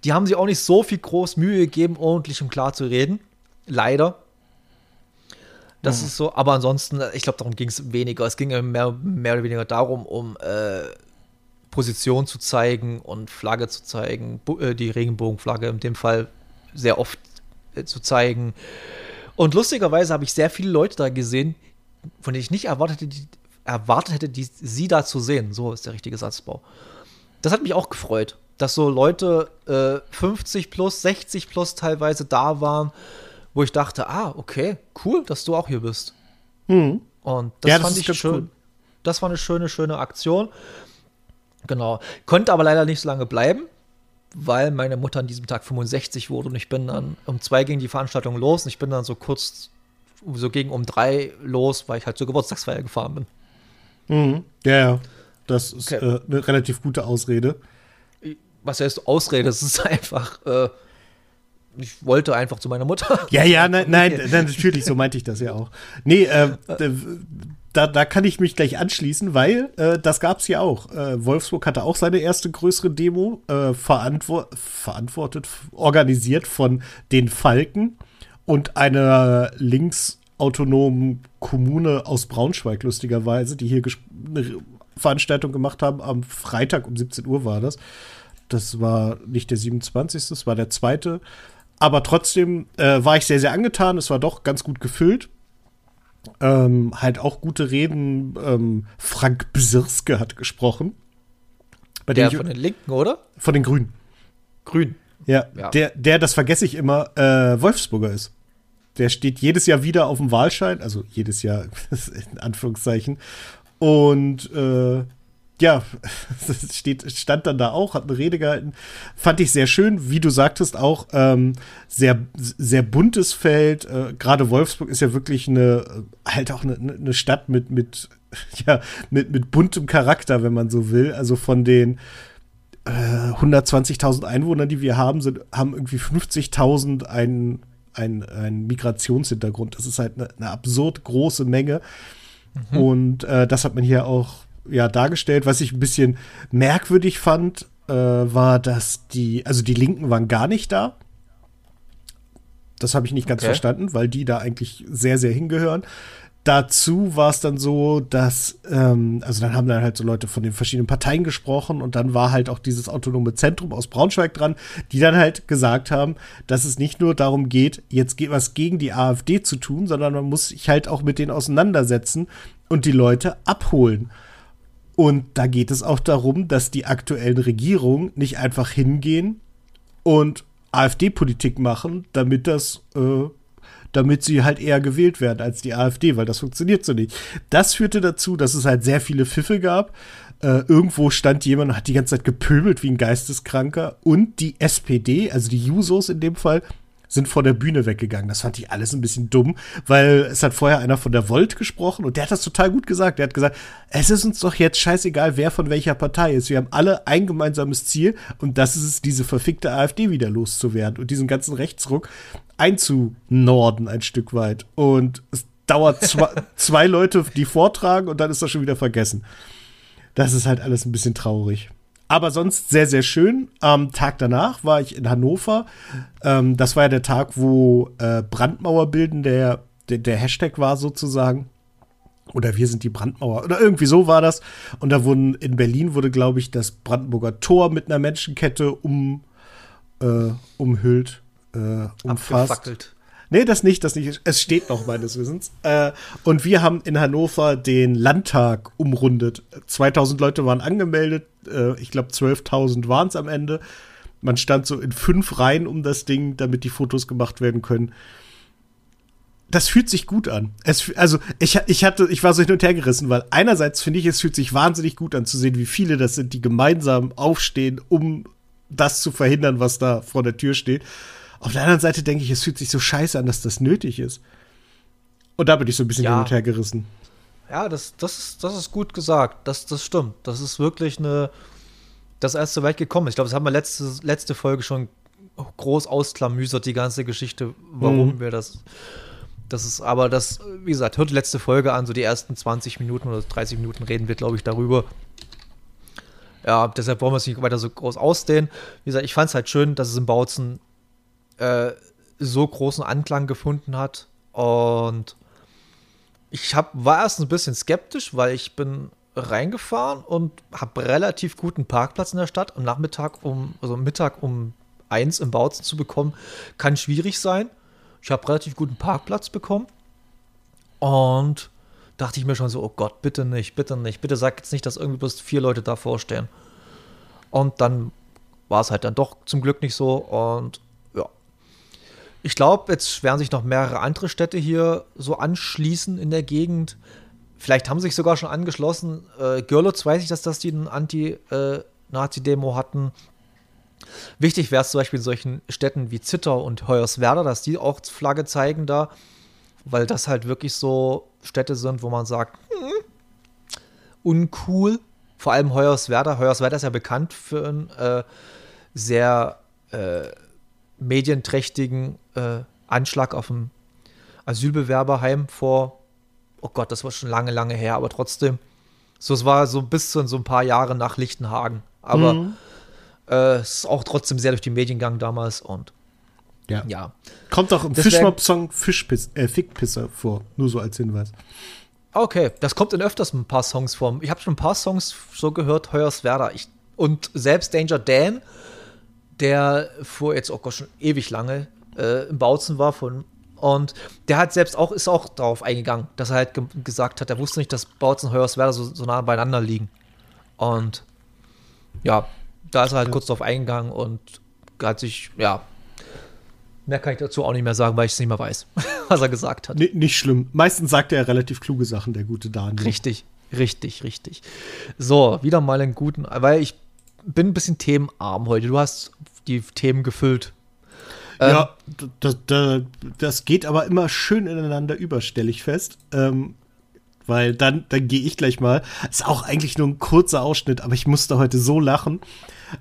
die haben sich auch nicht so viel groß Mühe gegeben, ordentlich und klar zu reden. Leider. Das mhm. ist so, aber ansonsten, ich glaube, darum ging es weniger. Es ging mehr, mehr oder weniger darum, um äh, Position zu zeigen und Flagge zu zeigen, äh, die Regenbogenflagge in dem Fall sehr oft äh, zu zeigen. Und lustigerweise habe ich sehr viele Leute da gesehen, von denen ich nicht erwartet hätte, die, erwartet hätte, die, sie da zu sehen. So ist der richtige Satzbau. Das hat mich auch gefreut, dass so Leute äh, 50 plus, 60 plus teilweise da waren, wo ich dachte, ah, okay, cool, dass du auch hier bist. Mhm. Und das ja, fand das ich schön. Cool. Das war eine schöne, schöne Aktion. Genau. Konnte aber leider nicht so lange bleiben, weil meine Mutter an diesem Tag 65 wurde und ich bin dann um zwei ging die Veranstaltung los und ich bin dann so kurz, so gegen um drei los, weil ich halt zur Geburtstagsfeier gefahren bin. Mhm. Ja, ja. Das ist okay. äh, eine relativ gute Ausrede. Was heißt Ausrede? Das ist einfach, äh, ich wollte einfach zu meiner Mutter. Ja, ja, nein, nein, nein, natürlich, so meinte ich das ja auch. Nee, äh, da, da kann ich mich gleich anschließen, weil äh, das gab es ja auch. Äh, Wolfsburg hatte auch seine erste größere Demo, äh, verantwort verantwortet, organisiert von den Falken und einer linksautonomen Kommune aus Braunschweig, lustigerweise, die hier eine Veranstaltung gemacht haben. Am Freitag um 17 Uhr war das. Das war nicht der 27., das war der zweite. Aber trotzdem äh, war ich sehr, sehr angetan. Es war doch ganz gut gefüllt. Ähm, halt auch gute Reden. Ähm, Frank Bsirske hat gesprochen. Bei der von den Linken, oder? Von den Grünen. Grün. Ja, ja, Der, der, das vergesse ich immer, äh, Wolfsburger ist. Der steht jedes Jahr wieder auf dem Wahlschein, also jedes Jahr in Anführungszeichen. Und äh, ja, steht, stand dann da auch, hat eine Rede gehalten. Fand ich sehr schön, wie du sagtest, auch ähm, sehr, sehr buntes Feld. Äh, Gerade Wolfsburg ist ja wirklich eine, halt auch eine, eine Stadt mit, mit, ja, mit, mit buntem Charakter, wenn man so will. Also von den äh, 120.000 Einwohnern, die wir haben, sind, haben irgendwie 50.000 einen, einen, einen Migrationshintergrund. Das ist halt eine, eine absurd große Menge. Mhm. Und äh, das hat man hier auch ja, dargestellt. Was ich ein bisschen merkwürdig fand, äh, war, dass die, also die Linken waren gar nicht da. Das habe ich nicht ganz okay. verstanden, weil die da eigentlich sehr, sehr hingehören. Dazu war es dann so, dass, ähm, also dann haben dann halt so Leute von den verschiedenen Parteien gesprochen und dann war halt auch dieses autonome Zentrum aus Braunschweig dran, die dann halt gesagt haben, dass es nicht nur darum geht, jetzt geht was gegen die AfD zu tun, sondern man muss sich halt auch mit denen auseinandersetzen und die Leute abholen. Und da geht es auch darum, dass die aktuellen Regierungen nicht einfach hingehen und AfD-Politik machen, damit das, äh, damit sie halt eher gewählt werden als die AfD, weil das funktioniert so nicht. Das führte dazu, dass es halt sehr viele Pfiffe gab. Äh, irgendwo stand jemand und hat die ganze Zeit gepöbelt wie ein Geisteskranker. Und die SPD, also die Jusos in dem Fall, sind vor der Bühne weggegangen. Das fand ich alles ein bisschen dumm, weil es hat vorher einer von der Volt gesprochen und der hat das total gut gesagt. Der hat gesagt, es ist uns doch jetzt scheißegal, wer von welcher Partei ist. Wir haben alle ein gemeinsames Ziel und das ist es, diese verfickte AfD wieder loszuwerden und diesen ganzen Rechtsruck einzunorden ein Stück weit. Und es dauert zwei, zwei Leute, die vortragen und dann ist das schon wieder vergessen. Das ist halt alles ein bisschen traurig. Aber sonst sehr, sehr schön. Am Tag danach war ich in Hannover. Ähm, das war ja der Tag, wo äh, Brandmauer bilden der, der, der Hashtag war sozusagen. Oder wir sind die Brandmauer. Oder irgendwie so war das. Und da wurden in Berlin wurde, glaube ich, das Brandenburger Tor mit einer Menschenkette um, äh, umhüllt, äh, umfasst. Abgefackelt. Nee, das nicht, das nicht. Es steht noch meines Wissens. Äh, und wir haben in Hannover den Landtag umrundet. 2000 Leute waren angemeldet. Äh, ich glaube, 12.000 waren es am Ende. Man stand so in fünf Reihen um das Ding, damit die Fotos gemacht werden können. Das fühlt sich gut an. Es, also ich, ich hatte, ich war so hin und her gerissen, weil einerseits finde ich, es fühlt sich wahnsinnig gut an zu sehen, wie viele das sind, die gemeinsam aufstehen, um das zu verhindern, was da vor der Tür steht. Auf der anderen Seite denke ich, es fühlt sich so scheiße an, dass das nötig ist. Und da bin ich so ein bisschen ja. hin und her gerissen. Ja, das, das, ist, das ist gut gesagt. Das, das stimmt. Das ist wirklich eine, das erst so weit gekommen ist. Ich glaube, das haben wir letzte, letzte Folge schon groß ausklamüsert, die ganze Geschichte, warum mhm. wir das. Das ist aber das, wie gesagt, hört die letzte Folge an, so die ersten 20 Minuten oder 30 Minuten reden wir, glaube ich, darüber. Ja, deshalb wollen wir es nicht weiter so groß ausdehnen. Wie gesagt, ich fand es halt schön, dass es in Bautzen äh, so großen Anklang gefunden hat. Und ich hab, war erst ein bisschen skeptisch, weil ich bin reingefahren und habe relativ guten Parkplatz in der Stadt. Am Nachmittag um, also Mittag um eins im Bautzen zu bekommen, kann schwierig sein. Ich habe relativ guten Parkplatz bekommen. Und dachte ich mir schon so, oh Gott, bitte nicht, bitte nicht. Bitte sag jetzt nicht, dass irgendwie bloß vier Leute davor stehen. Und dann war es halt dann doch zum Glück nicht so. Und. Ich glaube, jetzt werden sich noch mehrere andere Städte hier so anschließen in der Gegend. Vielleicht haben sie sich sogar schon angeschlossen. Äh, Görlitz weiß ich, dass das die Anti-Nazi-Demo hatten. Wichtig wäre es zum Beispiel in solchen Städten wie Zitter und Hoyerswerda, dass die auch Flagge zeigen da, weil das halt wirklich so Städte sind, wo man sagt, hm, uncool. Vor allem Hoyerswerda. Hoyerswerda ist ja bekannt für einen äh, sehr äh, medienträchtigen äh, Anschlag auf ein Asylbewerberheim vor oh Gott, das war schon lange, lange her, aber trotzdem. So, es war so bis zu so ein paar Jahre nach Lichtenhagen. Aber mhm. äh, es ist auch trotzdem sehr durch die Medien gegangen damals und ja. ja. Kommt auch im Fischmob-Song Fischpiss, äh, Fickpisser vor, nur so als Hinweis. Okay, das kommt in öfters ein paar Songs vor. Ich habe schon ein paar Songs so gehört, Hoyerswerda. Ich, und selbst Danger Dan, der vor jetzt, oh Gott, schon ewig lange äh, im Bautzen war, von und der hat selbst auch, ist auch darauf eingegangen, dass er halt ge gesagt hat, er wusste nicht, dass Bautzen und Hoyerswerda so, so nah beieinander liegen. Und ja, da ist er halt ja. kurz drauf eingegangen und hat sich, ja, mehr kann ich dazu auch nicht mehr sagen, weil ich es nicht mehr weiß, was er gesagt hat. Nee, nicht schlimm. Meistens sagt er relativ kluge Sachen, der gute Daniel. Richtig, richtig, richtig. So, wieder mal einen guten, weil ich bin ein bisschen themenarm heute. Du hast die Themen gefüllt ähm, ja, das, das, das, geht aber immer schön ineinander über, stelle ich fest. Ähm, weil dann, dann gehe ich gleich mal. Ist auch eigentlich nur ein kurzer Ausschnitt, aber ich musste heute so lachen.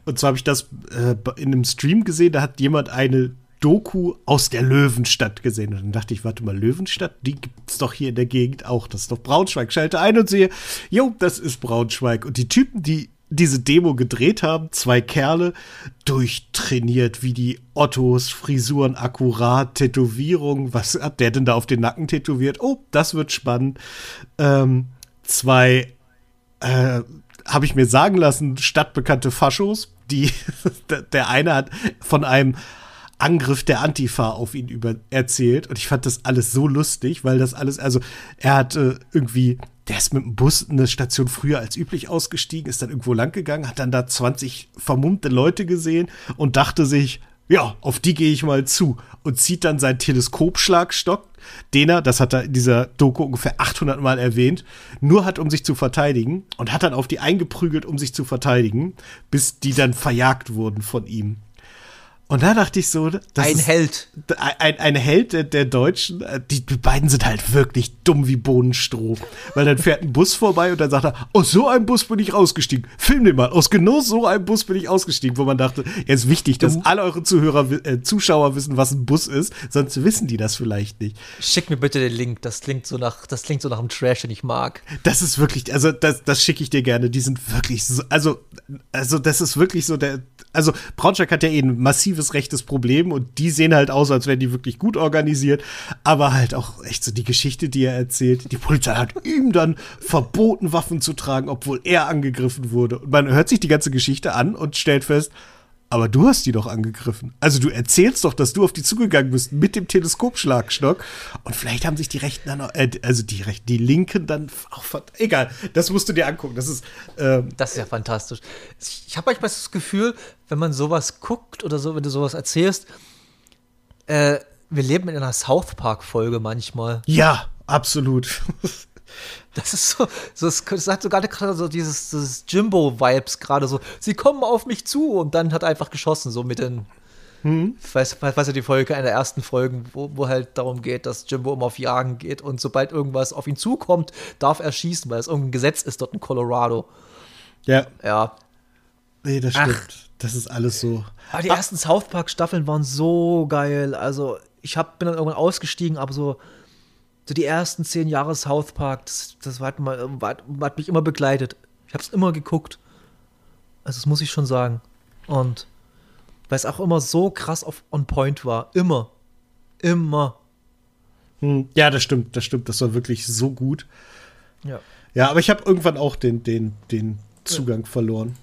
Und zwar habe ich das äh, in einem Stream gesehen, da hat jemand eine Doku aus der Löwenstadt gesehen. Und dann dachte ich, warte mal, Löwenstadt, die gibt es doch hier in der Gegend auch. Das ist doch Braunschweig. Schalte ein und sehe, jo, das ist Braunschweig. Und die Typen, die diese Demo gedreht haben, zwei Kerle, durchtrainiert wie die Ottos, Frisuren akkurat, Tätowierung. Was hat der denn da auf den Nacken tätowiert? Oh, das wird spannend. Ähm, zwei, äh, habe ich mir sagen lassen, stadtbekannte Faschos, die, der eine hat von einem Angriff der Antifa auf ihn über erzählt und ich fand das alles so lustig, weil das alles, also er hat äh, irgendwie der ist mit dem Bus eine Station früher als üblich ausgestiegen, ist dann irgendwo lang gegangen, hat dann da 20 vermummte Leute gesehen und dachte sich, ja, auf die gehe ich mal zu und zieht dann seinen Teleskopschlagstock, den er, das hat er in dieser Doku ungefähr 800 Mal erwähnt, nur hat, um sich zu verteidigen und hat dann auf die eingeprügelt, um sich zu verteidigen, bis die dann verjagt wurden von ihm. Und da dachte ich so, das ein Held. Ein, ein Held der, der Deutschen. Äh, die, die beiden sind halt wirklich dumm wie Bohnenstroh. Weil dann fährt ein Bus vorbei und dann sagt er, aus so einem Bus bin ich ausgestiegen. Film den mal, aus genau so einem Bus bin ich ausgestiegen. Wo man dachte, ja, ist wichtig, dass alle eure Zuhörer, äh, Zuschauer wissen, was ein Bus ist, sonst wissen die das vielleicht nicht. Schick mir bitte den Link, das klingt so nach, das klingt so nach einem Trash, den ich mag. Das ist wirklich, also das, das schicke ich dir gerne. Die sind wirklich so, also, also das ist wirklich so der, also Braunschweig hat ja eh ein massives rechtes Problem und die sehen halt aus, als wären die wirklich gut organisiert, aber halt auch echt so die Geschichte, die er erzählt. Die Polizei hat ihm dann verboten, Waffen zu tragen, obwohl er angegriffen wurde. Und man hört sich die ganze Geschichte an und stellt fest, aber du hast die doch angegriffen. Also du erzählst doch, dass du auf die zugegangen bist mit dem Teleskopschlagstock. Und vielleicht haben sich die Rechten dann, äh, also die Rechten, die Linken dann auch, egal, das musst du dir angucken. Das ist, ähm, das ist ja fantastisch. Ich habe manchmal das Gefühl, wenn man sowas guckt oder so, wenn du sowas erzählst, äh, wir leben in einer South Park Folge manchmal. Ja, absolut. Das ist so, so das hat so gerade so dieses, dieses Jimbo-Vibes gerade so. Sie kommen auf mich zu und dann hat er einfach geschossen, so mit den. Hm? Ich weiß, weiß ja die Folge, eine der ersten Folgen, wo, wo halt darum geht, dass Jimbo immer auf Jagen geht und sobald irgendwas auf ihn zukommt, darf er schießen, weil es irgendein Gesetz ist dort in Colorado. Ja. Ja. Nee, das stimmt. Ach. Das ist alles so. Aber die Ach. ersten South Park-Staffeln waren so geil. Also, ich hab, bin dann irgendwann ausgestiegen, aber so, so die ersten zehn Jahre South Park, das, das hat, mal, hat, hat mich immer begleitet. Ich hab's immer geguckt. Also, das muss ich schon sagen. Und weil es auch immer so krass auf on point war. Immer. Immer. Hm, ja, das stimmt, das stimmt. Das war wirklich so gut. Ja. Ja, aber ich habe irgendwann auch den, den, den Zugang ja. verloren.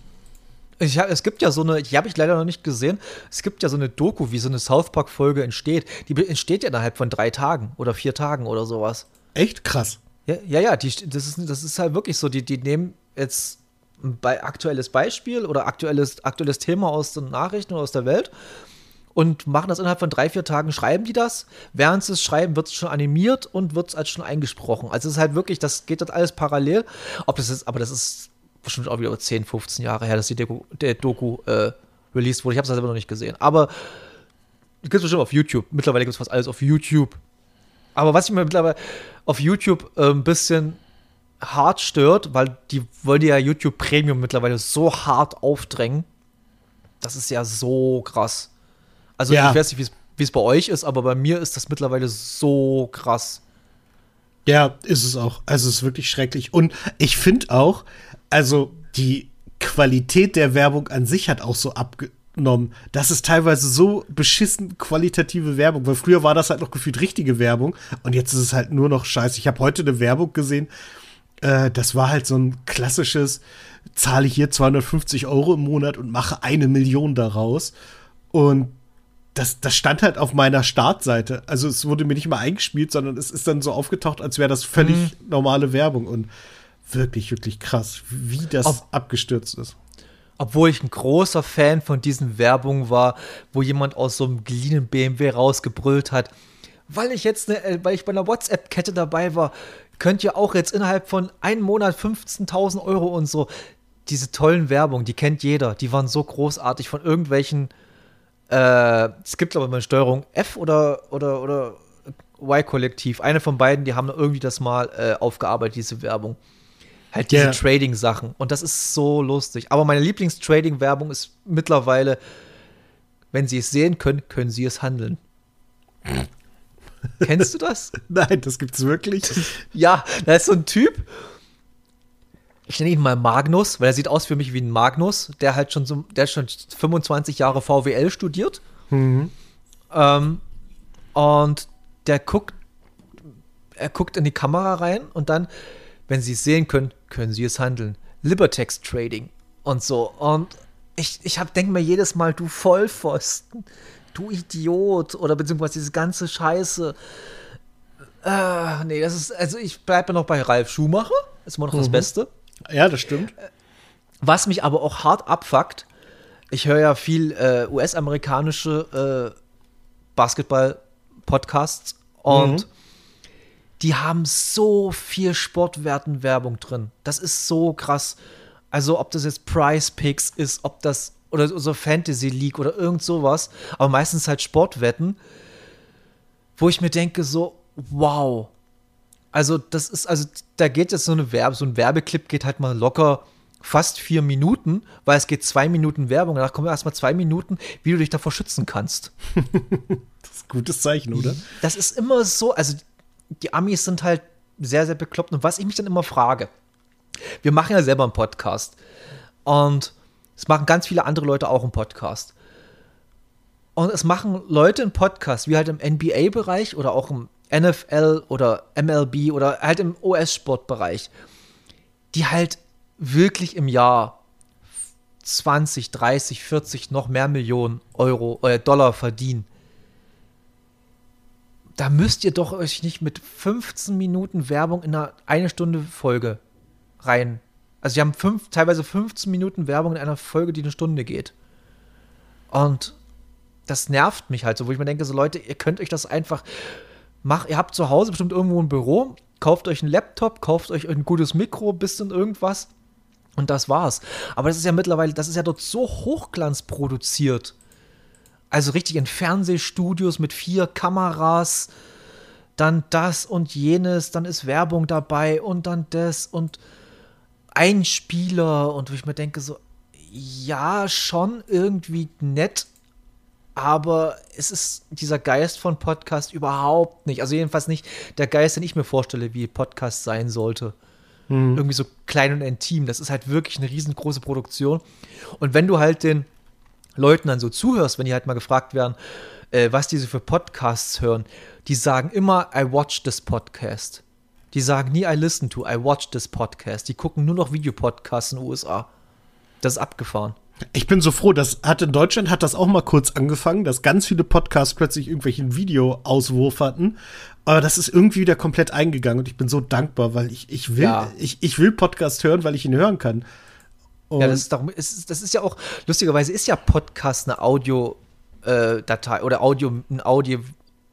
Ich hab, es gibt ja so eine, die habe ich leider noch nicht gesehen, es gibt ja so eine Doku, wie so eine South Park-Folge entsteht. Die entsteht ja innerhalb von drei Tagen oder vier Tagen oder sowas. Echt krass. Ja, ja, ja die, das, ist, das ist halt wirklich so. Die, die nehmen jetzt ein aktuelles Beispiel oder aktuelles, aktuelles Thema aus den Nachrichten oder aus der Welt und machen das innerhalb von drei, vier Tagen, schreiben die das. Während sie es schreiben, wird es schon animiert und wird es als schon eingesprochen. Also es ist halt wirklich, das geht dort alles parallel. Ob das ist, aber das ist bestimmt auch wieder 10, 15 Jahre her, dass die Doku, der Doku äh, released wurde. Ich habe es selber noch nicht gesehen. Aber gibt es bestimmt auf YouTube. Mittlerweile gibt es fast alles auf YouTube. Aber was ich mir mittlerweile auf YouTube äh, ein bisschen hart stört, weil die wollen ja YouTube Premium mittlerweile so hart aufdrängen. Das ist ja so krass. Also ja. ich weiß nicht, wie es bei euch ist, aber bei mir ist das mittlerweile so krass. Ja, ist es auch. Also es ist wirklich schrecklich. Und ich finde auch, also die Qualität der Werbung an sich hat auch so abgenommen. Das ist teilweise so beschissen qualitative Werbung, weil früher war das halt noch gefühlt richtige Werbung und jetzt ist es halt nur noch scheiße. Ich habe heute eine Werbung gesehen, äh, das war halt so ein klassisches, zahle hier 250 Euro im Monat und mache eine Million daraus. Und das, das stand halt auf meiner Startseite. Also es wurde mir nicht mal eingespielt, sondern es ist dann so aufgetaucht, als wäre das völlig mhm. normale Werbung. Und wirklich, wirklich krass, wie das Ob, abgestürzt ist. Obwohl ich ein großer Fan von diesen Werbungen war, wo jemand aus so einem geliehenen BMW rausgebrüllt hat, weil ich jetzt, ne, weil ich bei einer WhatsApp-Kette dabei war, könnt ihr auch jetzt innerhalb von einem Monat 15.000 Euro und so. Diese tollen Werbungen, die kennt jeder, die waren so großartig von irgendwelchen. Äh, es gibt aber mal Steuerung F oder, oder, oder Y-Kollektiv. Eine von beiden, die haben irgendwie das mal äh, aufgearbeitet, diese Werbung. Halt diese yeah. Trading-Sachen. Und das ist so lustig. Aber meine Lieblings-Trading-Werbung ist mittlerweile, wenn Sie es sehen können, können Sie es handeln. Kennst du das? Nein, das gibt's wirklich. ja, da ist so ein Typ. Ich nenne ihn mal Magnus, weil er sieht aus für mich wie ein Magnus, der halt schon so, der schon 25 Jahre VWL studiert. Mhm. Ähm, und der guckt, er guckt in die Kamera rein und dann wenn Sie es sehen können, können Sie es handeln. Libertex Trading und so. Und ich, ich denke mir jedes Mal, du Vollpfosten, du Idiot oder beziehungsweise diese ganze Scheiße. Äh, nee, das ist, also ich bleibe noch bei Ralf Schumacher, ist immer noch mhm. das Beste. Ja, das stimmt. Was mich aber auch hart abfuckt, ich höre ja viel äh, US-amerikanische äh, Basketball-Podcasts und mhm die haben so viel Sportwerten-Werbung drin. Das ist so krass. Also, ob das jetzt Price Picks ist, ob das oder so Fantasy League oder irgend sowas, aber meistens halt Sportwetten, wo ich mir denke, so, wow. Also, das ist, also, da geht jetzt so eine Werbe, so ein Werbeclip geht halt mal locker fast vier Minuten, weil es geht zwei Minuten Werbung. Danach kommen erstmal zwei Minuten, wie du dich davor schützen kannst. das ist ein gutes Zeichen, oder? Das ist immer so, also die Amis sind halt sehr, sehr bekloppt. Und was ich mich dann immer frage, wir machen ja selber einen Podcast. Und es machen ganz viele andere Leute auch einen Podcast. Und es machen Leute einen Podcast, wie halt im NBA-Bereich oder auch im NFL oder MLB oder halt im US-Sportbereich, die halt wirklich im Jahr 20, 30, 40, noch mehr Millionen Euro oder äh, Dollar verdienen da müsst ihr doch euch nicht mit 15 Minuten Werbung in einer eine Stunde Folge rein. Also, sie haben fünf, teilweise 15 Minuten Werbung in einer Folge, die eine Stunde geht. Und das nervt mich halt so, wo ich mir denke, so Leute, ihr könnt euch das einfach machen. Ihr habt zu Hause bestimmt irgendwo ein Büro, kauft euch einen Laptop, kauft euch ein gutes Mikro, bisschen irgendwas. Und das war's. Aber das ist ja mittlerweile, das ist ja dort so hochglanz produziert. Also richtig in Fernsehstudios mit vier Kameras, dann das und jenes, dann ist Werbung dabei und dann das und Einspieler und wo ich mir denke so, ja, schon irgendwie nett, aber es ist dieser Geist von Podcast überhaupt nicht. Also jedenfalls nicht der Geist, den ich mir vorstelle, wie Podcast sein sollte. Mhm. Irgendwie so klein und intim. Das ist halt wirklich eine riesengroße Produktion. Und wenn du halt den Leuten dann so zuhörst, wenn die halt mal gefragt werden, äh, was diese für Podcasts hören, die sagen immer, I watch this podcast. Die sagen nie, I listen to, I watch this podcast. Die gucken nur noch Videopodcasts in den USA. Das ist abgefahren. Ich bin so froh, das hat in Deutschland hat das auch mal kurz angefangen, dass ganz viele Podcasts plötzlich irgendwelchen Videoauswurf hatten. Aber das ist irgendwie wieder komplett eingegangen und ich bin so dankbar, weil ich, ich will, ja. ich, ich will Podcast hören, weil ich ihn hören kann. Und ja, das ist, darum, ist, das ist ja auch, lustigerweise ist ja Podcast eine Audio-Datei äh, oder Audio, ein Audio,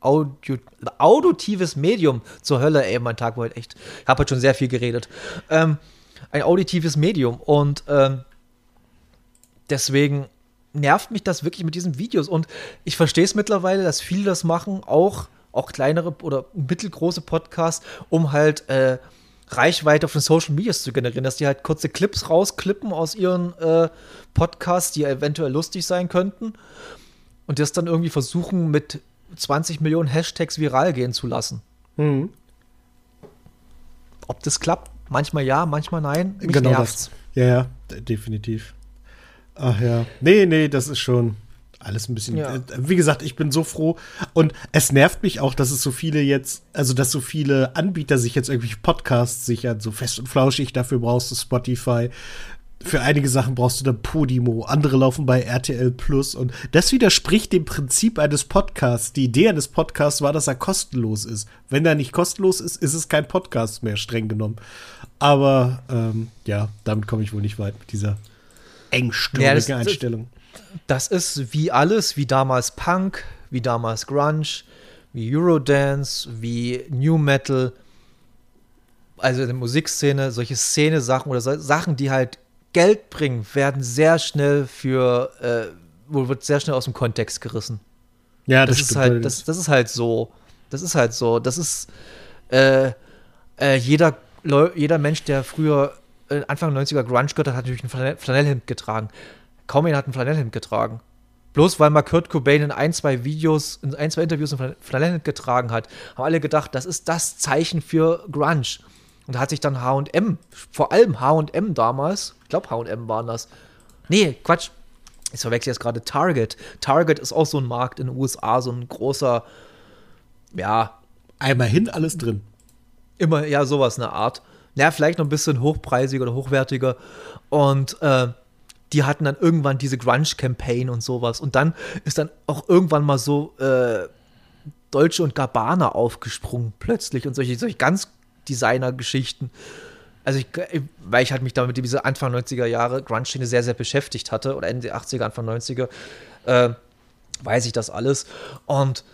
Audio, auditives Medium zur Hölle, ey, mein Tag war heute echt. Ich habe heute schon sehr viel geredet. Ähm, ein auditives Medium und ähm, deswegen nervt mich das wirklich mit diesen Videos und ich verstehe es mittlerweile, dass viele das machen, auch, auch kleinere oder mittelgroße Podcasts, um halt äh, Reichweite auf den Social Medias zu generieren, dass die halt kurze Clips rausklippen aus ihren äh, Podcasts, die eventuell lustig sein könnten und das dann irgendwie versuchen mit 20 Millionen Hashtags viral gehen zu lassen. Mhm. Ob das klappt? Manchmal ja, manchmal nein. Mich genau nervt's. das. Ja, ja, definitiv. Ach ja. Nee, nee, das ist schon alles ein bisschen. Ja. Äh, wie gesagt, ich bin so froh. Und es nervt mich auch, dass es so viele jetzt, also dass so viele Anbieter sich jetzt irgendwelche Podcasts sichern, so fest und flauschig. Dafür brauchst du Spotify. Für einige Sachen brauchst du dann Podimo, andere laufen bei RTL Plus und das widerspricht dem Prinzip eines Podcasts. Die Idee eines Podcasts war, dass er kostenlos ist. Wenn er nicht kostenlos ist, ist es kein Podcast mehr, streng genommen. Aber ähm, ja, damit komme ich wohl nicht weit mit dieser engstirnige ja, Einstellung. Das ist wie alles, wie damals Punk, wie damals Grunge, wie Eurodance, wie New Metal. Also in der Musikszene, solche Szene-Sachen oder so, Sachen, die halt Geld bringen, werden sehr schnell für, äh, wird sehr schnell aus dem Kontext gerissen. Ja, das, das ist halt, das, das ist halt so. Das ist halt so. Das ist äh, äh, jeder, jeder Mensch, der früher Anfang 90er Grunge gehört hat, natürlich ein Flanellhemd getragen. Kaum jemand hat ein Flanellhemd getragen. Bloß weil mal Kurt Cobain in ein, zwei Videos, in ein, zwei Interviews ein Flanellhemd getragen hat, haben alle gedacht, das ist das Zeichen für Grunge. Und da hat sich dann HM, vor allem HM damals, ich glaube HM waren das. Nee, Quatsch. Ich verwechsel jetzt gerade Target. Target ist auch so ein Markt in den USA, so ein großer, ja. Einmal hin, alles drin. Immer, ja, sowas, eine Art. Ja, vielleicht noch ein bisschen hochpreisiger oder hochwertiger. Und äh, die hatten dann irgendwann diese Grunge-Campaign und sowas. Und dann ist dann auch irgendwann mal so äh, Deutsche und Gabbana aufgesprungen plötzlich und solche, solche ganz Designer-Geschichten. Also ich, weil ich halt mich damit diese Anfang 90er Jahre Grunge-Szene sehr, sehr beschäftigt hatte oder Ende 80er, Anfang 90er, äh, weiß ich das alles. Und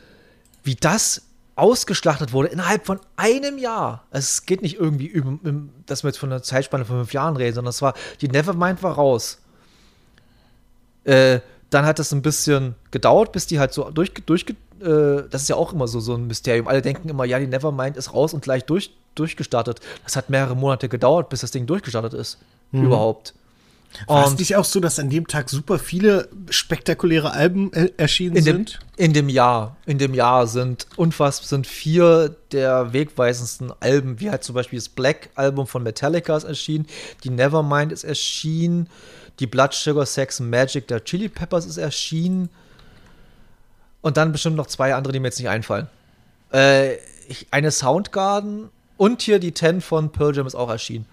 wie das ausgeschlachtet wurde innerhalb von einem Jahr. Es geht nicht irgendwie, über, dass wir jetzt von einer Zeitspanne von fünf Jahren reden, sondern es war, die Nevermind war raus. Äh, dann hat es ein bisschen gedauert, bis die halt so durch, durch äh, das ist ja auch immer so, so ein Mysterium. Alle denken immer, ja, die Nevermind ist raus und gleich durch, durchgestartet. Das hat mehrere Monate gedauert, bis das Ding durchgestartet ist. Mhm. Überhaupt. War es nicht auch so, dass an dem Tag super viele spektakuläre Alben erschienen in dem, sind? In dem Jahr. In dem Jahr sind unfassbar sind vier der wegweisendsten Alben, wie halt zum Beispiel das Black-Album von Metallica ist erschienen, die Nevermind ist erschienen, die Blood Sugar Sex Magic der Chili Peppers ist erschienen und dann bestimmt noch zwei andere, die mir jetzt nicht einfallen. Äh, eine Soundgarden und hier die Ten von Pearl Jam ist auch erschienen.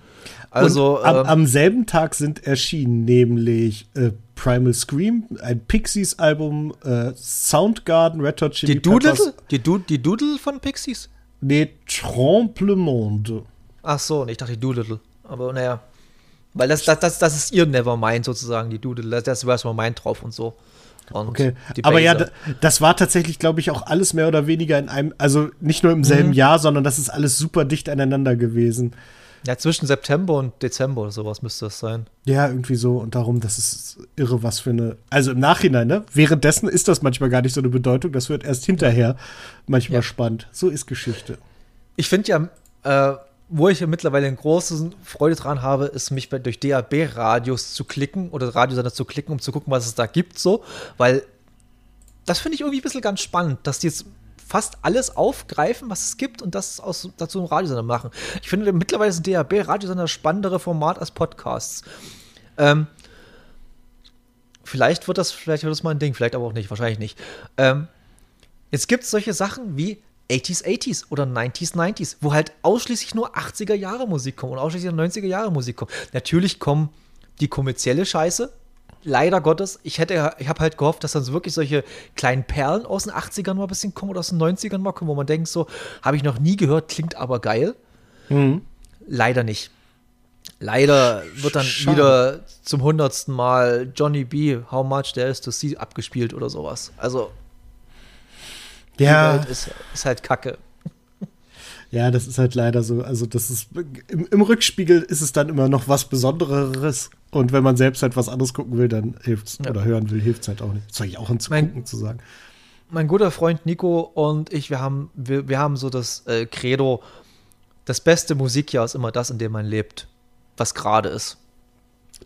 Also am, ähm, am, selben Tag sind erschienen nämlich äh, Primal Scream, ein Pixies-Album, äh, Soundgarden, Red Hot Chili die Doodle, Peppers. Die, du die Doodle von Pixies? Nee, Trompe Monde. Ach so, ich dachte die Doodle. Aber naja. Weil das, das, das, das ist ihr Nevermind sozusagen, die Doodle. Da ist Nevermind drauf und so. Und okay, aber ja, das war tatsächlich, glaube ich, auch alles mehr oder weniger in einem, also nicht nur im selben mhm. Jahr, sondern das ist alles super dicht aneinander gewesen. Ja, zwischen September und Dezember oder sowas müsste das sein. Ja, irgendwie so. Und darum, das ist irre, was für eine. Also im Nachhinein, ne? Währenddessen ist das manchmal gar nicht so eine Bedeutung. Das wird erst hinterher manchmal ja. spannend. So ist Geschichte. Ich finde ja, äh, wo ich mittlerweile eine große Freude dran habe, ist mich bei, durch DAB-Radios zu klicken oder Radiosender zu klicken, um zu gucken, was es da gibt, so, weil das finde ich irgendwie ein bisschen ganz spannend, dass die jetzt fast alles aufgreifen, was es gibt und das aus, dazu einen Radiosender machen. Ich finde mittlerweile ist ein DAB-Radiosender das spannendere Format als Podcasts. Ähm, vielleicht wird das, vielleicht wird das mal ein Ding, vielleicht aber auch nicht, wahrscheinlich nicht. Ähm, jetzt gibt es solche Sachen wie 80s, 80s oder 90s, 90s, wo halt ausschließlich nur 80er Jahre Musik kommt und ausschließlich 90er Jahre Musik kommt. Natürlich kommen die kommerzielle Scheiße, leider Gottes, ich hätte, ich habe halt gehofft, dass dann so wirklich solche kleinen Perlen aus den 80ern mal ein bisschen kommen oder aus den 90ern mal kommen, wo man denkt, so, habe ich noch nie gehört, klingt aber geil. Mhm. Leider nicht. Leider wird dann Schade. wieder zum hundertsten Mal Johnny B, How Much There Is to See abgespielt oder sowas. Also, ja. die Welt ist, ist halt kacke. Ja, das ist halt leider so. Also, das ist im, im, Rückspiegel ist es dann immer noch was Besonderes. Und wenn man selbst halt was anderes gucken will, dann hilft's ja. oder hören will, hilft es halt auch nicht. Das soll ich auch hinzugucken zu sagen. Mein guter Freund Nico und ich, wir haben, wir, wir haben so das äh, Credo, das beste Musikjahr ist immer das, in dem man lebt, was gerade ist.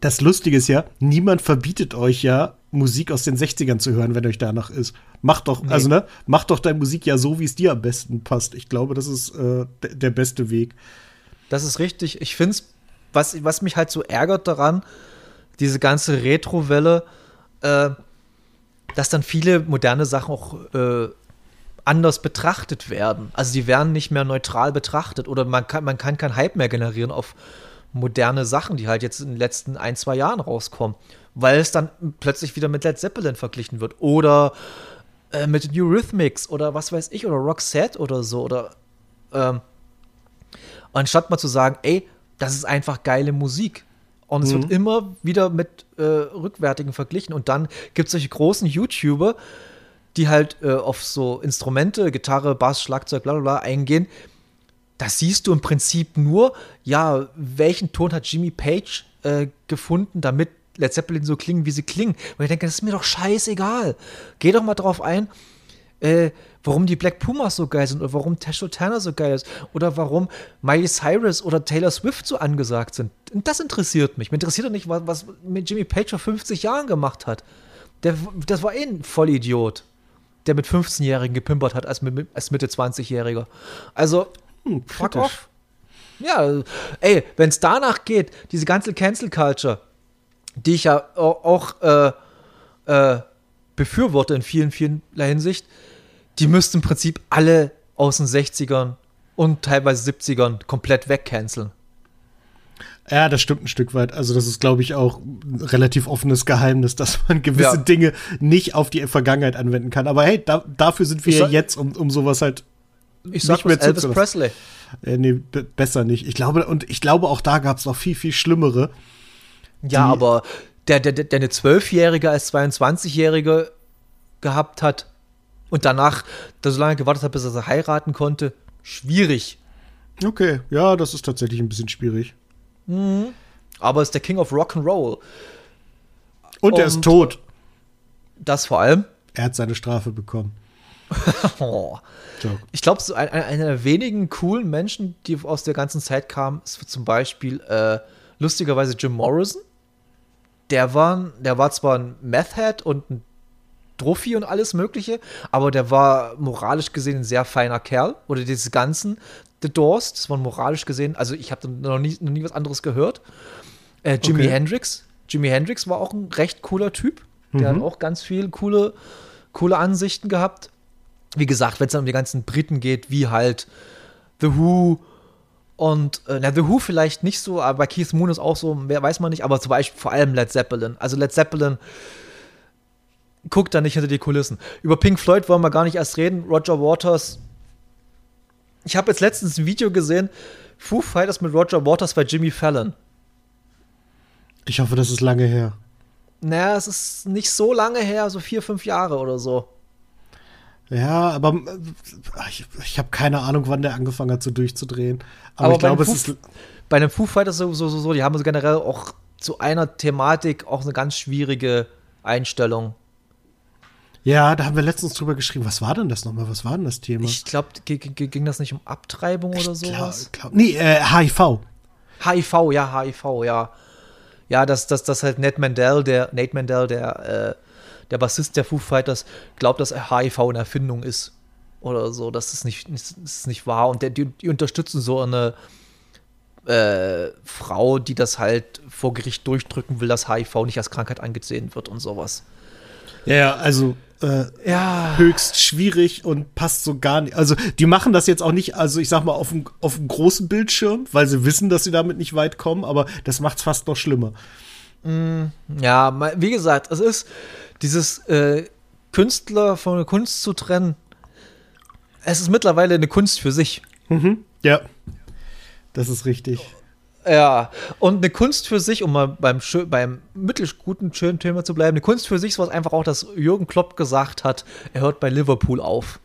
Das Lustige ist ja, niemand verbietet euch ja, Musik aus den 60ern zu hören, wenn euch danach ist. Macht doch, nee. also ne, macht doch deine Musik ja so, wie es dir am besten passt. Ich glaube, das ist äh, der beste Weg. Das ist richtig. Ich finde es, was, was mich halt so ärgert daran, diese ganze Retro-Welle, äh, dass dann viele moderne Sachen auch äh, anders betrachtet werden. Also die werden nicht mehr neutral betrachtet oder man kann, man kann keinen Hype mehr generieren auf moderne Sachen, die halt jetzt in den letzten ein, zwei Jahren rauskommen weil es dann plötzlich wieder mit Led Zeppelin verglichen wird oder äh, mit New Rhythmics oder was weiß ich oder Roxette oder so oder ähm, anstatt mal zu sagen, ey, das ist einfach geile Musik. Und es mhm. wird immer wieder mit äh, rückwärtigen verglichen. Und dann gibt es solche großen YouTuber, die halt äh, auf so Instrumente, Gitarre, Bass, Schlagzeug, bla bla bla eingehen. Da siehst du im Prinzip nur, ja, welchen Ton hat Jimmy Page äh, gefunden, damit Led Zeppelin so klingen, wie sie klingen. Und ich denke, das ist mir doch scheißegal. Geh doch mal drauf ein, äh, warum die Black Pumas so geil sind oder warum Tasha Turner so geil ist oder warum Miley Cyrus oder Taylor Swift so angesagt sind. Und das interessiert mich. Mich interessiert doch nicht, was, was mit Jimmy Page vor 50 Jahren gemacht hat. Der, das war eh ein Vollidiot, der mit 15-Jährigen gepimpert hat als, als Mitte 20-Jähriger. Also, hm, fuck off. Ja, ey, wenn es danach geht, diese ganze Cancel Culture, die ich ja auch äh, äh, befürworte in vielen, vielen Hinsicht, die müssten im Prinzip alle aus den 60ern und teilweise 70ern komplett wegcanceln. Ja, das stimmt ein Stück weit. Also, das ist, glaube ich, auch ein relativ offenes Geheimnis, dass man gewisse ja. Dinge nicht auf die Vergangenheit anwenden kann. Aber hey, da, dafür sind wir ja jetzt, um, um sowas halt ich sag nicht mehr Elvis Presley. Äh, nee, besser nicht. Ich glaube, und ich glaube, auch da gab es noch viel, viel schlimmere. Ja, aber der, der, der eine Zwölfjährige als 22-Jährige gehabt hat und danach da so lange gewartet hat, bis er sie heiraten konnte, schwierig. Okay, ja, das ist tatsächlich ein bisschen schwierig. Mhm. Aber ist der King of Rock and Roll. Und, und er ist tot. Das vor allem. Er hat seine Strafe bekommen. oh. Ich glaube, so ein, einer der wenigen coolen Menschen, die aus der ganzen Zeit kamen, ist zum Beispiel äh, lustigerweise Jim Morrison der war, der war zwar ein Meth-Head und ein Druffi und alles Mögliche, aber der war moralisch gesehen ein sehr feiner Kerl. Oder diese ganzen The Doors, das waren moralisch gesehen, also ich habe noch nie, noch nie was anderes gehört. Äh, Jimi okay. Hendrix. Jimi Hendrix war auch ein recht cooler Typ. Der mhm. hat auch ganz viele coole, coole Ansichten gehabt. Wie gesagt, wenn es um die ganzen Briten geht, wie halt The Who, und äh, na, The Who vielleicht nicht so, aber bei Keith Moon ist auch so, wer weiß man nicht, aber zum Beispiel vor allem Led Zeppelin. Also Led Zeppelin guckt da nicht hinter die Kulissen. Über Pink Floyd wollen wir gar nicht erst reden. Roger Waters. Ich habe jetzt letztens ein Video gesehen, Foo Fighters mit Roger Waters bei Jimmy Fallon. Ich hoffe, das ist lange her. Naja, es ist nicht so lange her, so vier, fünf Jahre oder so. Ja, aber äh, ich, ich habe keine Ahnung, wann der angefangen hat, so durchzudrehen. Aber, aber ich glaube, es ist. Bei den Foo Fighters so, so, so, die haben so generell auch zu einer Thematik auch eine ganz schwierige Einstellung. Ja, da haben wir letztens drüber geschrieben. Was war denn das nochmal? Was war denn das Thema? Ich glaube, ging das nicht um Abtreibung oder sowas? Glaub, glaub, nee, äh, HIV. HIV, ja, HIV, ja. Ja, dass, dass, dass halt Nate Mandel, der, Nate Mandel, der, äh, der Bassist der Foo Fighters, glaubt, dass HIV eine Erfindung ist. Oder so. Das ist nicht, das ist nicht wahr. Und der, die, die unterstützen so eine äh, Frau, die das halt vor Gericht durchdrücken will, dass HIV nicht als Krankheit angesehen wird und sowas. Ja, also äh, ja. höchst schwierig und passt so gar nicht. Also die machen das jetzt auch nicht, also ich sag mal, auf dem, auf dem großen Bildschirm, weil sie wissen, dass sie damit nicht weit kommen, aber das macht es fast noch schlimmer. Mm, ja, wie gesagt, es ist dieses äh, Künstler von der Kunst zu trennen. Es ist mittlerweile eine Kunst für sich. Mhm, ja. Das ist richtig. Ja, und eine Kunst für sich, um mal beim, beim mittelguten, schönen Thema zu bleiben, eine Kunst für sich ist was einfach auch, dass Jürgen Klopp gesagt hat, er hört bei Liverpool auf.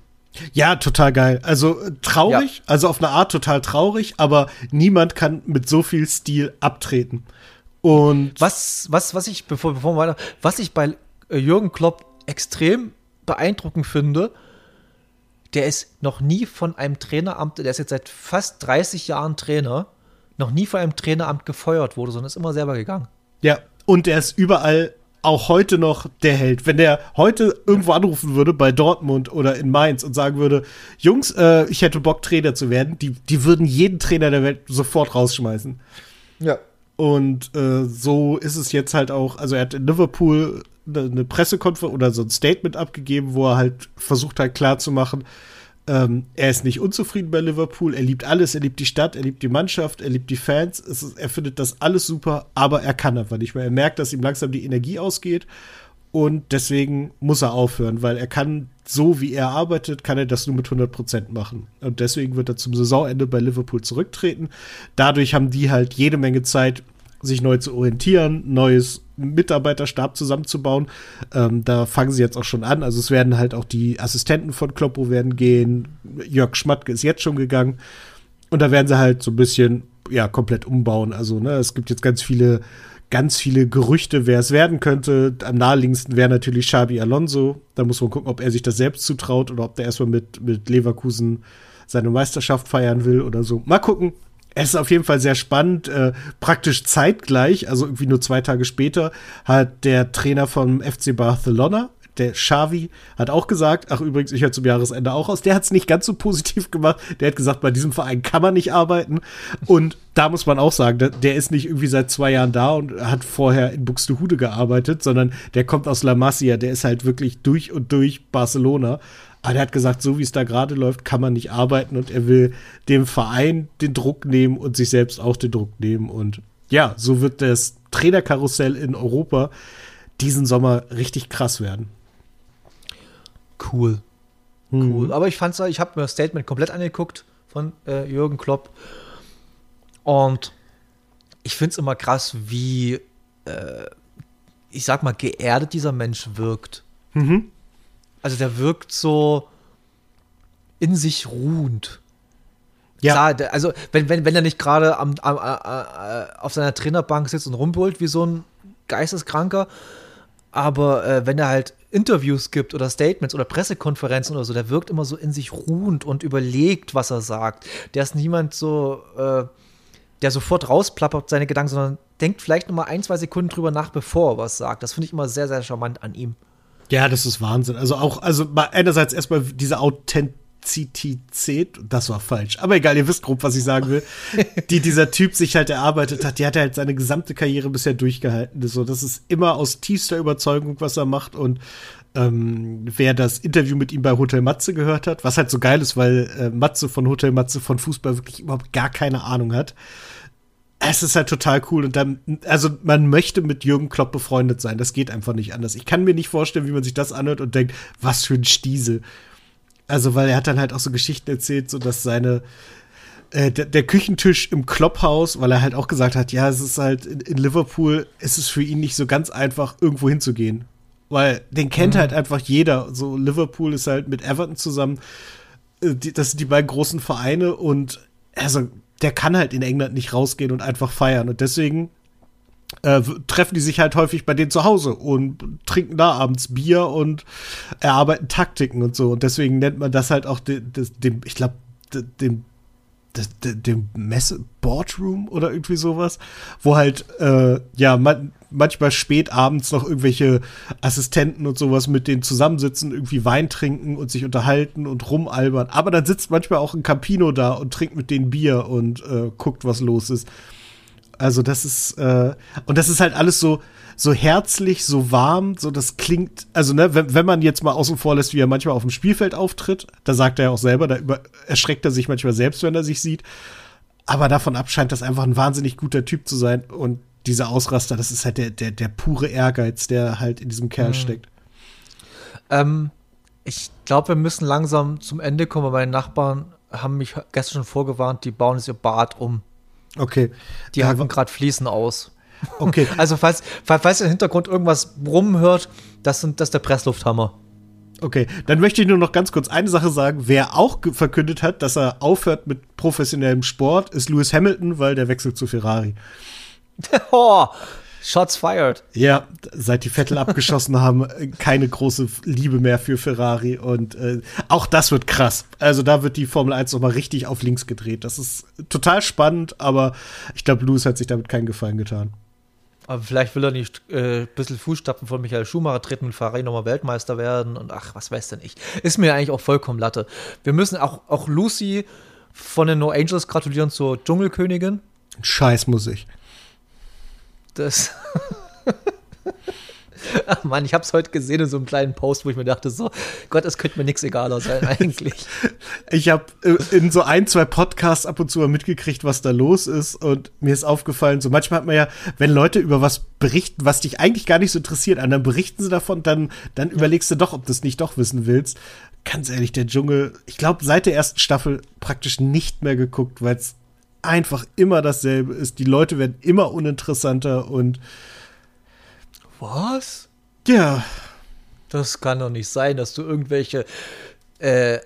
Ja, total geil. Also äh, traurig, ja. also auf eine Art total traurig, aber niemand kann mit so viel Stil abtreten. Und was, was, was ich, bevor, bevor wir weiter, was ich bei Jürgen Klopp extrem beeindruckend finde, der ist noch nie von einem Traineramt, der ist jetzt seit fast 30 Jahren Trainer, noch nie von einem Traineramt gefeuert wurde, sondern ist immer selber gegangen. Ja, und er ist überall auch heute noch der Held. Wenn der heute irgendwo anrufen würde bei Dortmund oder in Mainz und sagen würde, Jungs, äh, ich hätte Bock, Trainer zu werden, die, die würden jeden Trainer der Welt sofort rausschmeißen. Ja. Und äh, so ist es jetzt halt auch, also er hat in Liverpool eine Pressekonferenz oder so ein Statement abgegeben, wo er halt versucht hat klarzumachen, ähm, er ist nicht unzufrieden bei Liverpool, er liebt alles, er liebt die Stadt, er liebt die Mannschaft, er liebt die Fans, ist, er findet das alles super, aber er kann einfach nicht mehr. Er merkt, dass ihm langsam die Energie ausgeht und deswegen muss er aufhören, weil er kann, so wie er arbeitet, kann er das nur mit 100 Prozent machen. Und deswegen wird er zum Saisonende bei Liverpool zurücktreten. Dadurch haben die halt jede Menge Zeit, sich neu zu orientieren, neues Mitarbeiterstab zusammenzubauen. Ähm, da fangen sie jetzt auch schon an. Also es werden halt auch die Assistenten von Kloppo werden gehen. Jörg Schmatke ist jetzt schon gegangen. Und da werden sie halt so ein bisschen, ja, komplett umbauen. Also, ne, es gibt jetzt ganz viele, ganz viele Gerüchte, wer es werden könnte. Am naheliegendsten wäre natürlich Xabi Alonso. Da muss man gucken, ob er sich das selbst zutraut oder ob der erstmal mit, mit Leverkusen seine Meisterschaft feiern will oder so. Mal gucken. Es ist auf jeden Fall sehr spannend. Äh, praktisch zeitgleich, also irgendwie nur zwei Tage später, hat der Trainer vom FC Barcelona, der Xavi, hat auch gesagt, ach übrigens, ich höre zum Jahresende auch aus, der hat es nicht ganz so positiv gemacht. Der hat gesagt, bei diesem Verein kann man nicht arbeiten. Und da muss man auch sagen, der, ist nicht irgendwie seit zwei Jahren da und hat vorher in Buxtehude gearbeitet, sondern der kommt aus La Masia, der ist halt wirklich durch und durch Barcelona. Aber er hat gesagt, so wie es da gerade läuft, kann man nicht arbeiten und er will dem Verein den Druck nehmen und sich selbst auch den Druck nehmen. Und ja, so wird das Trainerkarussell in Europa diesen Sommer richtig krass werden. Cool. Hm. Cool. Aber ich fand's, ich habe mir das Statement komplett angeguckt von äh, Jürgen Klopp. Und ich finde es immer krass, wie, äh, ich sag mal, geerdet dieser Mensch wirkt. Mhm. Also der wirkt so in sich ruhend. Ja. Klar, also wenn, wenn, wenn er nicht gerade am, am, am, auf seiner Trainerbank sitzt und rumbrüllt wie so ein Geisteskranker, aber äh, wenn er halt Interviews gibt oder Statements oder Pressekonferenzen oder so, der wirkt immer so in sich ruhend und überlegt, was er sagt. Der ist niemand so, äh, der sofort rausplappert seine Gedanken, sondern denkt vielleicht noch mal ein, zwei Sekunden drüber nach, bevor er was sagt. Das finde ich immer sehr, sehr charmant an ihm. Ja, das ist Wahnsinn. Also auch, also einerseits erstmal diese Authentizität, das war falsch, aber egal, ihr wisst grob, was ich sagen will, die dieser Typ sich halt erarbeitet hat, die hat er halt seine gesamte Karriere bisher durchgehalten. So, das ist immer aus tiefster Überzeugung, was er macht und ähm, wer das Interview mit ihm bei Hotel Matze gehört hat, was halt so geil ist, weil äh, Matze von Hotel Matze von Fußball wirklich überhaupt gar keine Ahnung hat es ist halt total cool und dann, also man möchte mit Jürgen Klopp befreundet sein. Das geht einfach nicht anders. Ich kann mir nicht vorstellen, wie man sich das anhört und denkt, was für ein Stiesel. Also, weil er hat dann halt auch so Geschichten erzählt, so dass seine, äh, der, der, Küchentisch im Klopphaus, weil er halt auch gesagt hat, ja, es ist halt in, in, Liverpool, ist es für ihn nicht so ganz einfach, irgendwo hinzugehen. Weil den kennt mhm. halt einfach jeder. So, Liverpool ist halt mit Everton zusammen. Äh, die, das sind die beiden großen Vereine und also der kann halt in England nicht rausgehen und einfach feiern. Und deswegen äh, treffen die sich halt häufig bei denen zu Hause und trinken da abends Bier und erarbeiten Taktiken und so. Und deswegen nennt man das halt auch den, den ich glaube, den dem Messe Boardroom oder irgendwie sowas, wo halt äh, ja man, manchmal spät abends noch irgendwelche Assistenten und sowas mit denen zusammensitzen, irgendwie Wein trinken und sich unterhalten und rumalbern. Aber dann sitzt manchmal auch ein Campino da und trinkt mit denen Bier und äh, guckt, was los ist. Also das ist äh, und das ist halt alles so so herzlich, so warm, so das klingt, also ne, wenn, wenn man jetzt mal außen vor lässt, wie er manchmal auf dem Spielfeld auftritt, da sagt er ja auch selber, da über, erschreckt er sich manchmal selbst, wenn er sich sieht. Aber davon ab scheint das einfach ein wahnsinnig guter Typ zu sein und dieser Ausraster, das ist halt der, der, der pure Ehrgeiz, der halt in diesem Kerl mhm. steckt. Ähm, ich glaube, wir müssen langsam zum Ende kommen, meine Nachbarn haben mich gestern schon vorgewarnt, die bauen jetzt ihr Bad um. Okay. Die hacken gerade Fliesen aus. Okay. also falls, falls ihr im Hintergrund irgendwas rumhört, das, sind, das ist der Presslufthammer. Okay, dann möchte ich nur noch ganz kurz eine Sache sagen. Wer auch verkündet hat, dass er aufhört mit professionellem Sport, ist Lewis Hamilton, weil der wechselt zu Ferrari. oh, Shots fired. Ja, seit die Vettel abgeschossen haben, keine große Liebe mehr für Ferrari. Und äh, auch das wird krass. Also da wird die Formel 1 nochmal richtig auf links gedreht. Das ist total spannend, aber ich glaube, Lewis hat sich damit keinen Gefallen getan. Aber vielleicht will er nicht äh, ein bisschen Fußstapfen von Michael Schumacher treten und Ferrari nochmal Weltmeister werden und ach, was weiß denn ich. Ist mir eigentlich auch vollkommen Latte. Wir müssen auch, auch Lucy von den No Angels gratulieren zur Dschungelkönigin. Scheiß muss ich. Das. Ach Mann, ich habe es heute gesehen in so einem kleinen Post, wo ich mir dachte, so, Gott, es könnte mir nichts egaler sein eigentlich. ich habe äh, in so ein, zwei Podcasts ab und zu mal mitgekriegt, was da los ist und mir ist aufgefallen, so manchmal hat man ja, wenn Leute über was berichten, was dich eigentlich gar nicht so interessiert, und dann berichten sie davon, dann, dann ja. überlegst du doch, ob du es nicht doch wissen willst. Ganz ehrlich, der Dschungel, ich glaube, seit der ersten Staffel praktisch nicht mehr geguckt, weil es einfach immer dasselbe ist. Die Leute werden immer uninteressanter und was? Ja. Das kann doch nicht sein, dass du irgendwelche äh,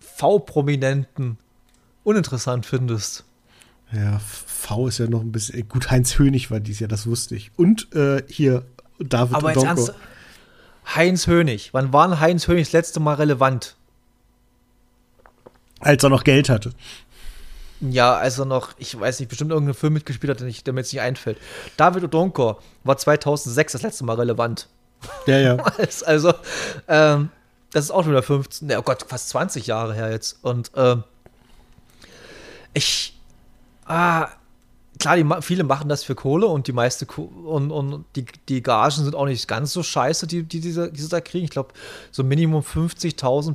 V-Prominenten uninteressant findest. Ja, V ist ja noch ein bisschen. Gut, Heinz Hönig war dies Jahr, das wusste ich. Und äh, hier David Aber jetzt ernst, Heinz Hönig. Wann war Heinz Hönig das letzte Mal relevant? Als er noch Geld hatte. Ja, als er noch, ich weiß nicht, bestimmt irgendeinen Film mitgespielt hat, der, nicht, der mir jetzt nicht einfällt. David Odonkor war 2006 das letzte Mal relevant. Ja, ja. also, ähm, das ist auch schon wieder 15, oh Gott, fast 20 Jahre her jetzt. Und ähm, ich, ah, klar, die, viele machen das für Kohle und die meiste und, und die, die Gagen sind auch nicht ganz so scheiße, die, die diese, diese da kriegen. Ich glaube, so Minimum 50.000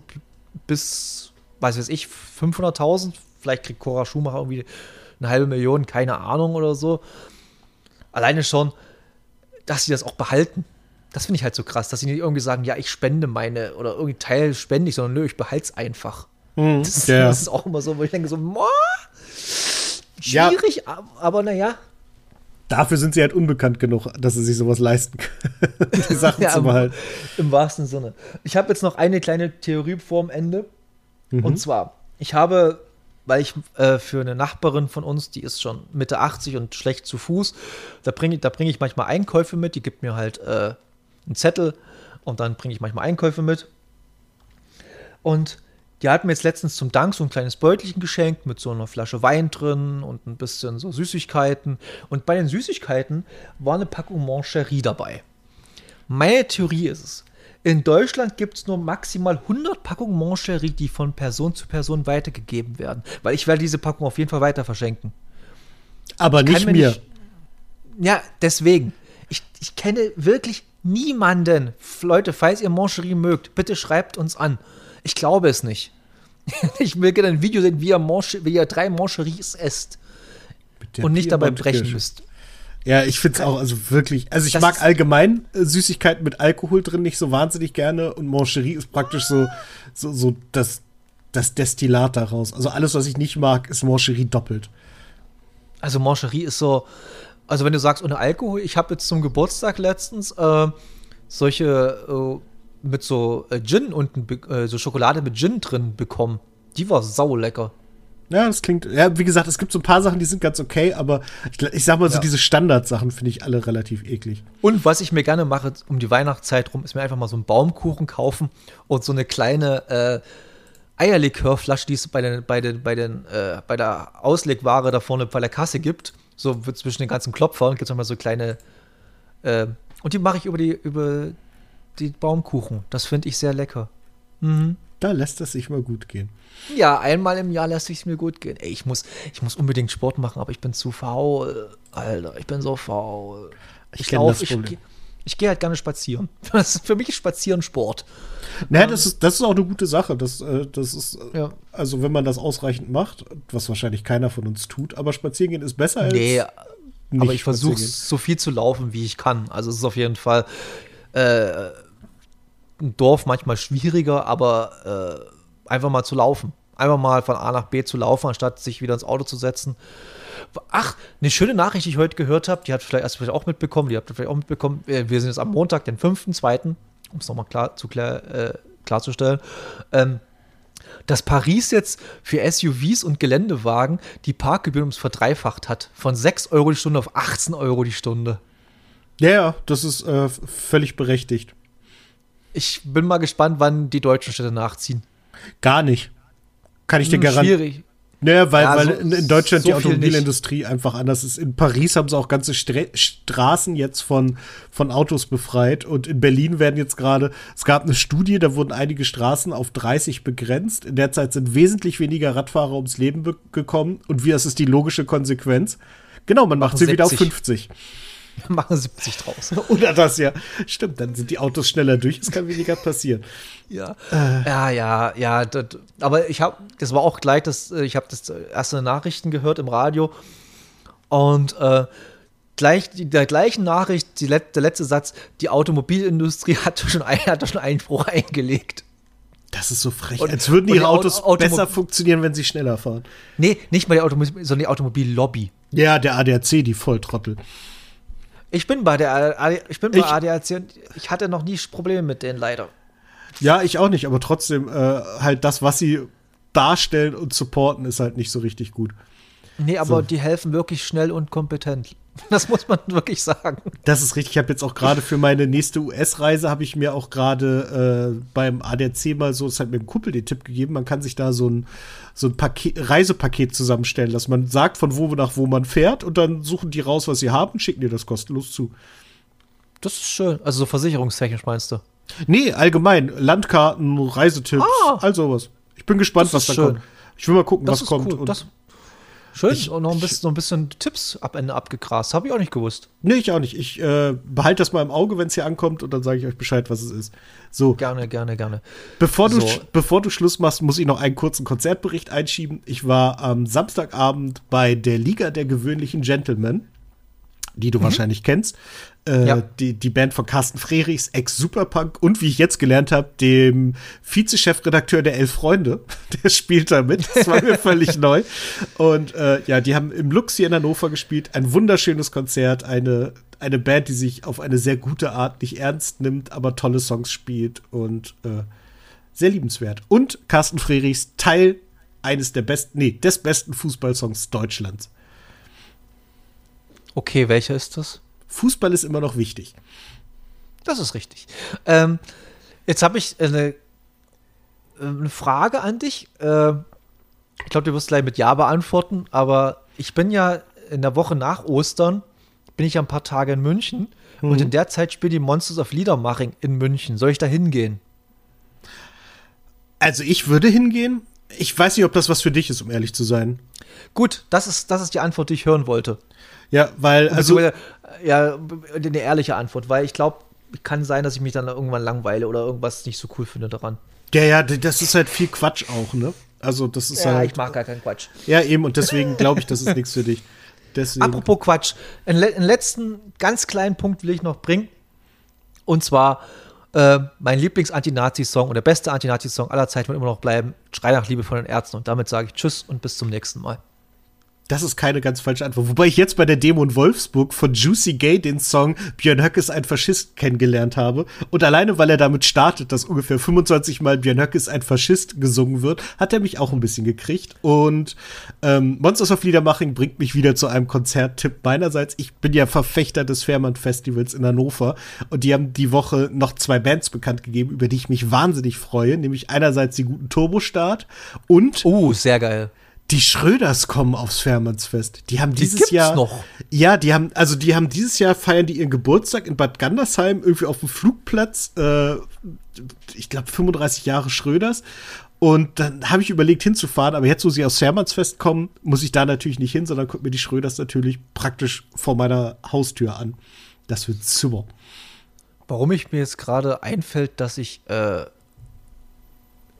bis, weiß ich, 500.000 vielleicht kriegt Cora Schumacher irgendwie eine halbe Million, keine Ahnung oder so. Alleine schon, dass sie das auch behalten. Das finde ich halt so krass, dass sie nicht irgendwie sagen, ja, ich spende meine oder irgendwie Teil spende ich, sondern nö, ich behalte es einfach. Mhm, das, ja. das, ist auch immer so, wo ich denke so, Moah, schwierig, ja. aber naja. Dafür sind sie halt unbekannt genug, dass sie sich sowas leisten können, die Sachen ja, zu behalten. Im, Im, wahrsten Sinne. Ich habe jetzt noch eine kleine Theorie vorm Ende. Mhm. Und zwar, ich habe weil ich äh, für eine Nachbarin von uns, die ist schon Mitte 80 und schlecht zu Fuß, da bringe da bring ich manchmal Einkäufe mit, die gibt mir halt äh, einen Zettel und dann bringe ich manchmal Einkäufe mit. Und die hat mir jetzt letztens zum Dank so ein kleines Beutelchen geschenkt mit so einer Flasche Wein drin und ein bisschen so Süßigkeiten. Und bei den Süßigkeiten war eine Packung Mancherie dabei. Meine Theorie ist es, in Deutschland gibt es nur maximal 100 Packungen Moncherie, die von Person zu Person weitergegeben werden. Weil ich werde diese Packung auf jeden Fall weiter verschenken. Aber nicht mir. Nicht, ja, deswegen. Ich, ich kenne wirklich niemanden. Leute, falls ihr Moncherie mögt, bitte schreibt uns an. Ich glaube es nicht. ich will gerne ein Video sehen, wie ihr, Monche, wie ihr drei Moncheries esst. Und nicht dabei brechen müsst. Ja, ich finde es auch, also wirklich, also ich das mag allgemein äh, Süßigkeiten mit Alkohol drin nicht so wahnsinnig gerne und Mancherie ist praktisch so, so, so das, das Destillat daraus. Also alles, was ich nicht mag, ist Mancherie doppelt. Also Mancherie ist so, also wenn du sagst ohne Alkohol, ich habe jetzt zum Geburtstag letztens äh, solche äh, mit so äh, Gin und äh, so Schokolade mit Gin drin bekommen. Die war sau lecker. Ja, das klingt, ja, wie gesagt, es gibt so ein paar Sachen, die sind ganz okay, aber ich, ich sag mal so, Ja. diese Standardsachen finde ich alle relativ eklig. Und was ich mir gerne mache um die Weihnachtszeit rum, ist mir einfach mal so einen Baumkuchen kaufen und so eine kleine äh, Eierlikörflasche, die es bei, den, bei, den, bei, den, äh, bei der Auslegware da vorne bei der Kasse gibt. So wird zwischen den ganzen Klopfern gibt es nochmal so kleine. Äh, und die mache ich über die, über die Baumkuchen. Das finde ich sehr lecker. Mhm. Da lässt es sich mal gut gehen. Ja, einmal im Jahr lässt es mir gut gehen. Ey, ich muss, ich muss unbedingt Sport machen, aber ich bin zu faul. Alter, ich bin so faul. Ich Ich laufe, ich, ich gehe halt gerne spazieren. Das ist, für mich ist Spazieren Sport. Naja, das ist, das ist auch eine gute Sache. Das, äh, das ist, äh, Ja. also wenn man das ausreichend macht, was wahrscheinlich keiner von uns tut, aber spazieren gehen ist besser als Nee, aber ich versuche so viel zu laufen, wie ich kann. Also es ist auf jeden Fall äh, ein Dorf manchmal schwieriger, aber äh, einfach mal zu laufen. Einfach mal von A nach B zu laufen, anstatt sich wieder ins Auto zu setzen. Ach, eine schöne Nachricht, die ich heute gehört habe, die hat vielleicht erst vielleicht auch mitbekommen, die habt ihr vielleicht auch mitbekommen. äh, Wir sind jetzt am Montag, den 5.2., um es nochmal klar, zu klar, äh, klarzustellen. Ähm, dass Paris jetzt für SUVs und Geländewagen die Parkgebühren ums verdreifacht hat. Von 6 Euro die Stunde auf 18 Euro die Stunde. Ja, ja, das ist äh, völlig berechtigt. Ich bin mal gespannt, wann die deutschen Städte nachziehen. Gar nicht. Kann ich dir Hm, garantieren. Schwierig. Naja, weil, Ja, weil so- in, in Deutschland so die Automobilindustrie einfach anders ist. In Paris haben sie auch ganze Stre Straßen jetzt von, von Autos befreit. Und in Berlin werden jetzt gerade, es gab eine Studie, da wurden einige Straßen auf 30 begrenzt. In der Zeit sind wesentlich weniger Radfahrer ums Leben be- gekommen. Und wie, das ist die logische Konsequenz. Genau, man macht sie wieder auf 70. 50. Wir machen 70 draus. Oder das ja. Stimmt, dann sind die Autos schneller durch, es kann weniger passieren. Ja, ja, ja, ja. Das, aber ich habe, das war auch gleich, das, äh, ich habe das erste Nachrichten gehört im Radio und äh, gleich die, der gleichen Nachricht, die, der letzte Satz, die Automobilindustrie hat schon, ein, hat schon Einspruch eingelegt. Das ist so frech. Und- Als würden ihre Autos Automo- besser funktionieren, wenn sie schneller fahren. Nee, nicht mal die Automobil, sondern die Automobillobby. Ja, der ADAC, die Volltrottel. Ich bin bei der AD ich bin bei Ich- ADAC und ich hatte noch nie Probleme mit denen leider. Ja, ich auch nicht, aber trotzdem, äh, halt das, was sie darstellen und supporten, ist halt nicht so richtig gut. Nee, aber So. die helfen wirklich schnell und kompetent. Das muss man wirklich sagen. Das ist richtig. Ich habe jetzt auch gerade für meine nächste US-Reise habe ich mir auch gerade äh, beim ADAC mal so, es hat mir ein Kumpel den Tipp gegeben, man kann sich da so ein, so ein Paket, Reisepaket zusammenstellen lassen. Man sagt, von wo nach wo man fährt und dann suchen die raus, was sie haben, schicken dir das kostenlos zu. Das ist schön. Also so versicherungstechnisch meinst du? Nee, allgemein. Landkarten, Reisetipps, Ah. all sowas. Ich bin gespannt, was da schön. kommt. Ich will mal gucken, Das was kommt. cool. Und Das, schön. Ich- und noch ein ich- bisschen, noch ein bisschen Tipps ab Ende abgegrast. Habe ich auch nicht gewusst. nee, ich auch nicht. Ich äh, behalte das mal im Auge, wenn es hier ankommt und dann sage ich euch Bescheid, was es ist. So, Gerne, gerne, gerne. bevor du, So. bevor du Schluss machst, muss ich noch einen kurzen Konzertbericht einschieben. Ich war am Samstagabend bei der Liga der gewöhnlichen Gentlemen, die du wahrscheinlich kennst. Äh. Ja. die, die Band von Carsten Frerichs, Ex-Superpunk und wie ich jetzt gelernt habe, dem Vize-Chefredakteur der Elf Freunde. Der spielt da mit. Das war mir völlig neu. Und äh, ja, die haben im Lux hier in Hannover gespielt. Ein wunderschönes Konzert. Eine, eine Band, die sich auf eine sehr gute Art nicht ernst nimmt, aber tolle Songs spielt und äh, sehr liebenswert. Und Carsten Frerichs Teil eines der besten, nee, des besten Fußballsongs Deutschlands. Okay, welcher ist das? Fußball ist immer noch wichtig. Das ist richtig. Ähm, jetzt habe ich eine, eine Frage an dich. Äh, ich glaube, du wirst gleich mit Ja beantworten, aber ich bin ja in der Woche nach Ostern, bin ich ja ein paar Tage in München und in der Zeit spielt die Monsters of Liedermaching in München. Soll ich da hingehen? Also ich würde hingehen. Ich weiß nicht, ob das was für dich ist, um ehrlich zu sein. Gut, das ist, das ist die Antwort, die ich hören wollte. Ja, weil, Also, ja, eine ehrliche Antwort, weil ich glaube, kann sein, dass ich mich dann irgendwann langweile oder irgendwas nicht so cool finde daran. ja, ja, das ist halt viel Quatsch auch, ne? Also, das ist Ja, halt. ich mag gar keinen Quatsch. Ja, eben, und deswegen glaube ich, das ist nichts für dich. Deswegen. Apropos Quatsch, einen, le einen letzten ganz kleinen Punkt will ich noch bringen. Und zwar äh, mein Lieblings-Anti-Nazi-Song und der beste Anti-Nazi-Song aller Zeiten wird immer noch bleiben: Schrei nach Liebe von den Ärzten. Und damit sage ich Tschüss und bis zum nächsten Mal. Das ist keine ganz falsche Antwort. Wobei ich jetzt bei der Demo in Wolfsburg von Juicy Gay den Song Björn Höck ist ein Faschist kennengelernt habe. Und alleine, weil er damit startet, dass ungefähr 25 Mal Björn Höck ist ein Faschist gesungen wird, hat er mich auch ein bisschen gekriegt. Und ähm, Monsters of Liedermaching bringt mich wieder zu einem Konzerttipp meinerseits. Ich bin ja Verfechter des Fairmont Festivals in Hannover. Und die haben die Woche noch zwei Bands bekannt gegeben, über die ich mich wahnsinnig freue. Nämlich einerseits die guten Turbostart und. Oh, sehr geil die Schröders kommen aufs Fährmannsfest. Die haben dieses die Jahr noch. Ja, die haben also die haben dieses Jahr feiern die ihren Geburtstag in Bad Gandersheim irgendwie auf dem Flugplatz. Äh, ich glaube 35 Jahre Schröders. Und dann habe ich überlegt hinzufahren, aber jetzt, wo sie aus Fährmannsfest kommen, muss ich da natürlich nicht hin, sondern gucke mir die Schröders natürlich praktisch vor meiner Haustür an. Das wird super. Warum ich mir jetzt gerade einfällt, dass ich äh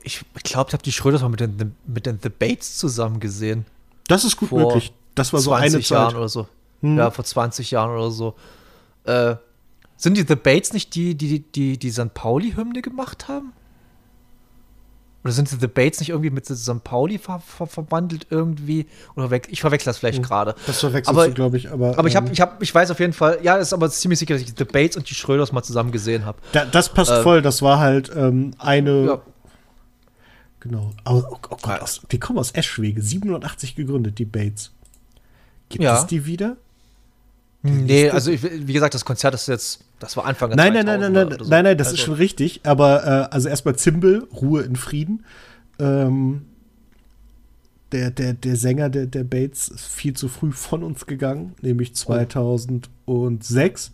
ich glaube, ich habe die Schröders mal mit den, mit den The Bates zusammen gesehen. Das ist gut vor möglich. Das war so eine Zeit. Jahren oder so. Hm. Ja, vor 20 Jahren oder so. Äh, sind die The Bates nicht die, die die, die St. Pauli-Hymne gemacht haben? Oder sind die The Bates nicht irgendwie mit St. Pauli ver ver verwandelt irgendwie? Oder ich verwechsel das vielleicht hm. gerade. Das verwechselst du, glaube ich. Aber, aber ich, hab, ähm, ich, hab, ich weiß auf jeden Fall, ja, ist aber ziemlich sicher, dass ich The Bates und die Schröders mal zusammen gesehen habe. Da, das passt äh, voll. Das war halt ähm, eine. Ja Genau. Oh, oh, oh Gott, aus, die kommen aus Eschwege, 780 gegründet, die Bates. Gibt ja. es die wieder? Nee, also ich, wie gesagt, das Konzert ist jetzt, das war Anfang der Nein, nein, nein, nein, nein, so. nein, nein, das also. ist schon richtig. Aber äh, also erstmal Zimbel, Ruhe in Frieden. Ähm, der, der, der Sänger der, der Bates ist viel zu früh von uns gegangen, nämlich 2006.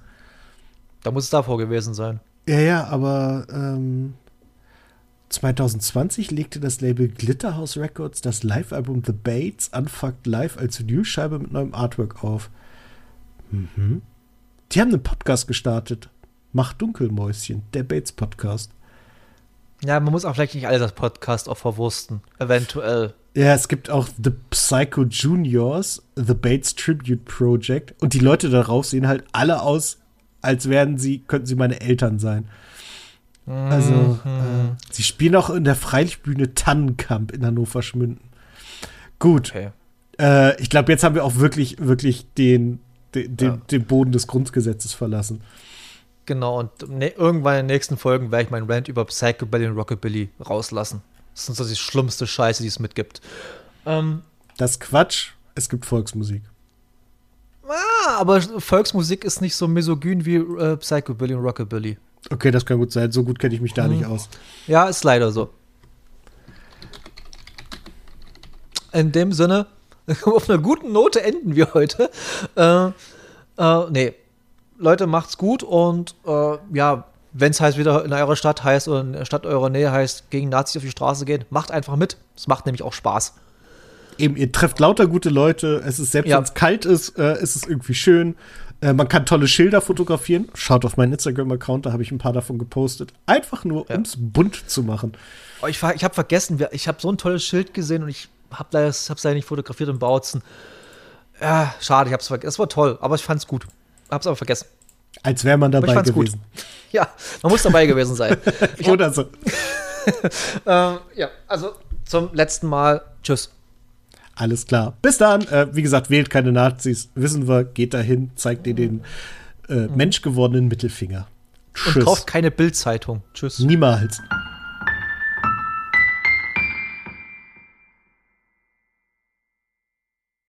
Da muss es davor gewesen sein. Ja, ja, aber ähm, 2020 legte das Label Glitterhouse Records das Live-Album The Bates Unfucked Live als Vinylscheibe mit neuem Artwork auf. Mhm. Die haben einen Podcast gestartet. Macht Dunkelmäuschen, der Bates Podcast. Ja, man muss auch vielleicht nicht alle das Podcast auch verwursten. Eventuell. Ja, es gibt auch The Psycho Juniors, The Bates Tribute Project. Und die Leute darauf sehen halt alle aus, als wären sie, könnten sie meine Eltern sein. Also, mhm. äh, sie spielen auch in der Freilichtbühne Tannenkamp in Hannover Schmünden. Gut. Okay. Äh, ich glaube, jetzt haben wir auch wirklich, wirklich den, den, ja. den Boden des Grundgesetzes verlassen. Genau, und ne, irgendwann in den nächsten Folgen werde ich meinen Rant über Psychobilly und Rockabilly rauslassen. Das ist so die schlimmste Scheiße, die es mitgibt. Ähm, das Quatsch, es gibt Volksmusik. Ah, aber Volksmusik ist nicht so misogyn wie äh, Psychobilly und Rockabilly. Okay, das kann gut sein. So gut kenne ich mich da hm. nicht aus. Ja, ist leider so. In dem Sinne, auf einer guten Note enden wir heute. Äh, äh, nee. Leute, macht's gut und äh, ja, wenn es heißt, wieder in eurer Stadt heißt oder in der Stadt eurer Nähe heißt, gegen Nazis auf die Straße gehen, macht einfach mit. Es macht nämlich auch Spaß. Eben, ihr trefft lauter gute Leute. Es ist, selbst ja. wenn es kalt ist, äh, ist es irgendwie schön. Äh, man kann tolle Schilder fotografieren. Schaut auf meinen Instagram-Account, da habe ich ein paar davon gepostet. Einfach nur, ja. um es bunt zu machen. Oh, ich ich habe vergessen, ich habe so ein tolles Schild gesehen und ich habe es leider nicht fotografiert in Bautzen. Ja, schade, ich habe es vergessen. Es war toll, aber ich fand es gut. Habe es aber vergessen. Als wäre man dabei gewesen. Gut. Ja, man muss dabei gewesen sein. Oder so. ähm, ja, also zum letzten Mal. Tschüss. Alles klar. Bis dann. Äh, wie gesagt, wählt keine Nazis. Wissen wir, geht dahin, zeigt ihr den äh, menschgewordenen Mittelfinger. Tschüss. Und kauft keine Bildzeitung. Tschüss. Niemals.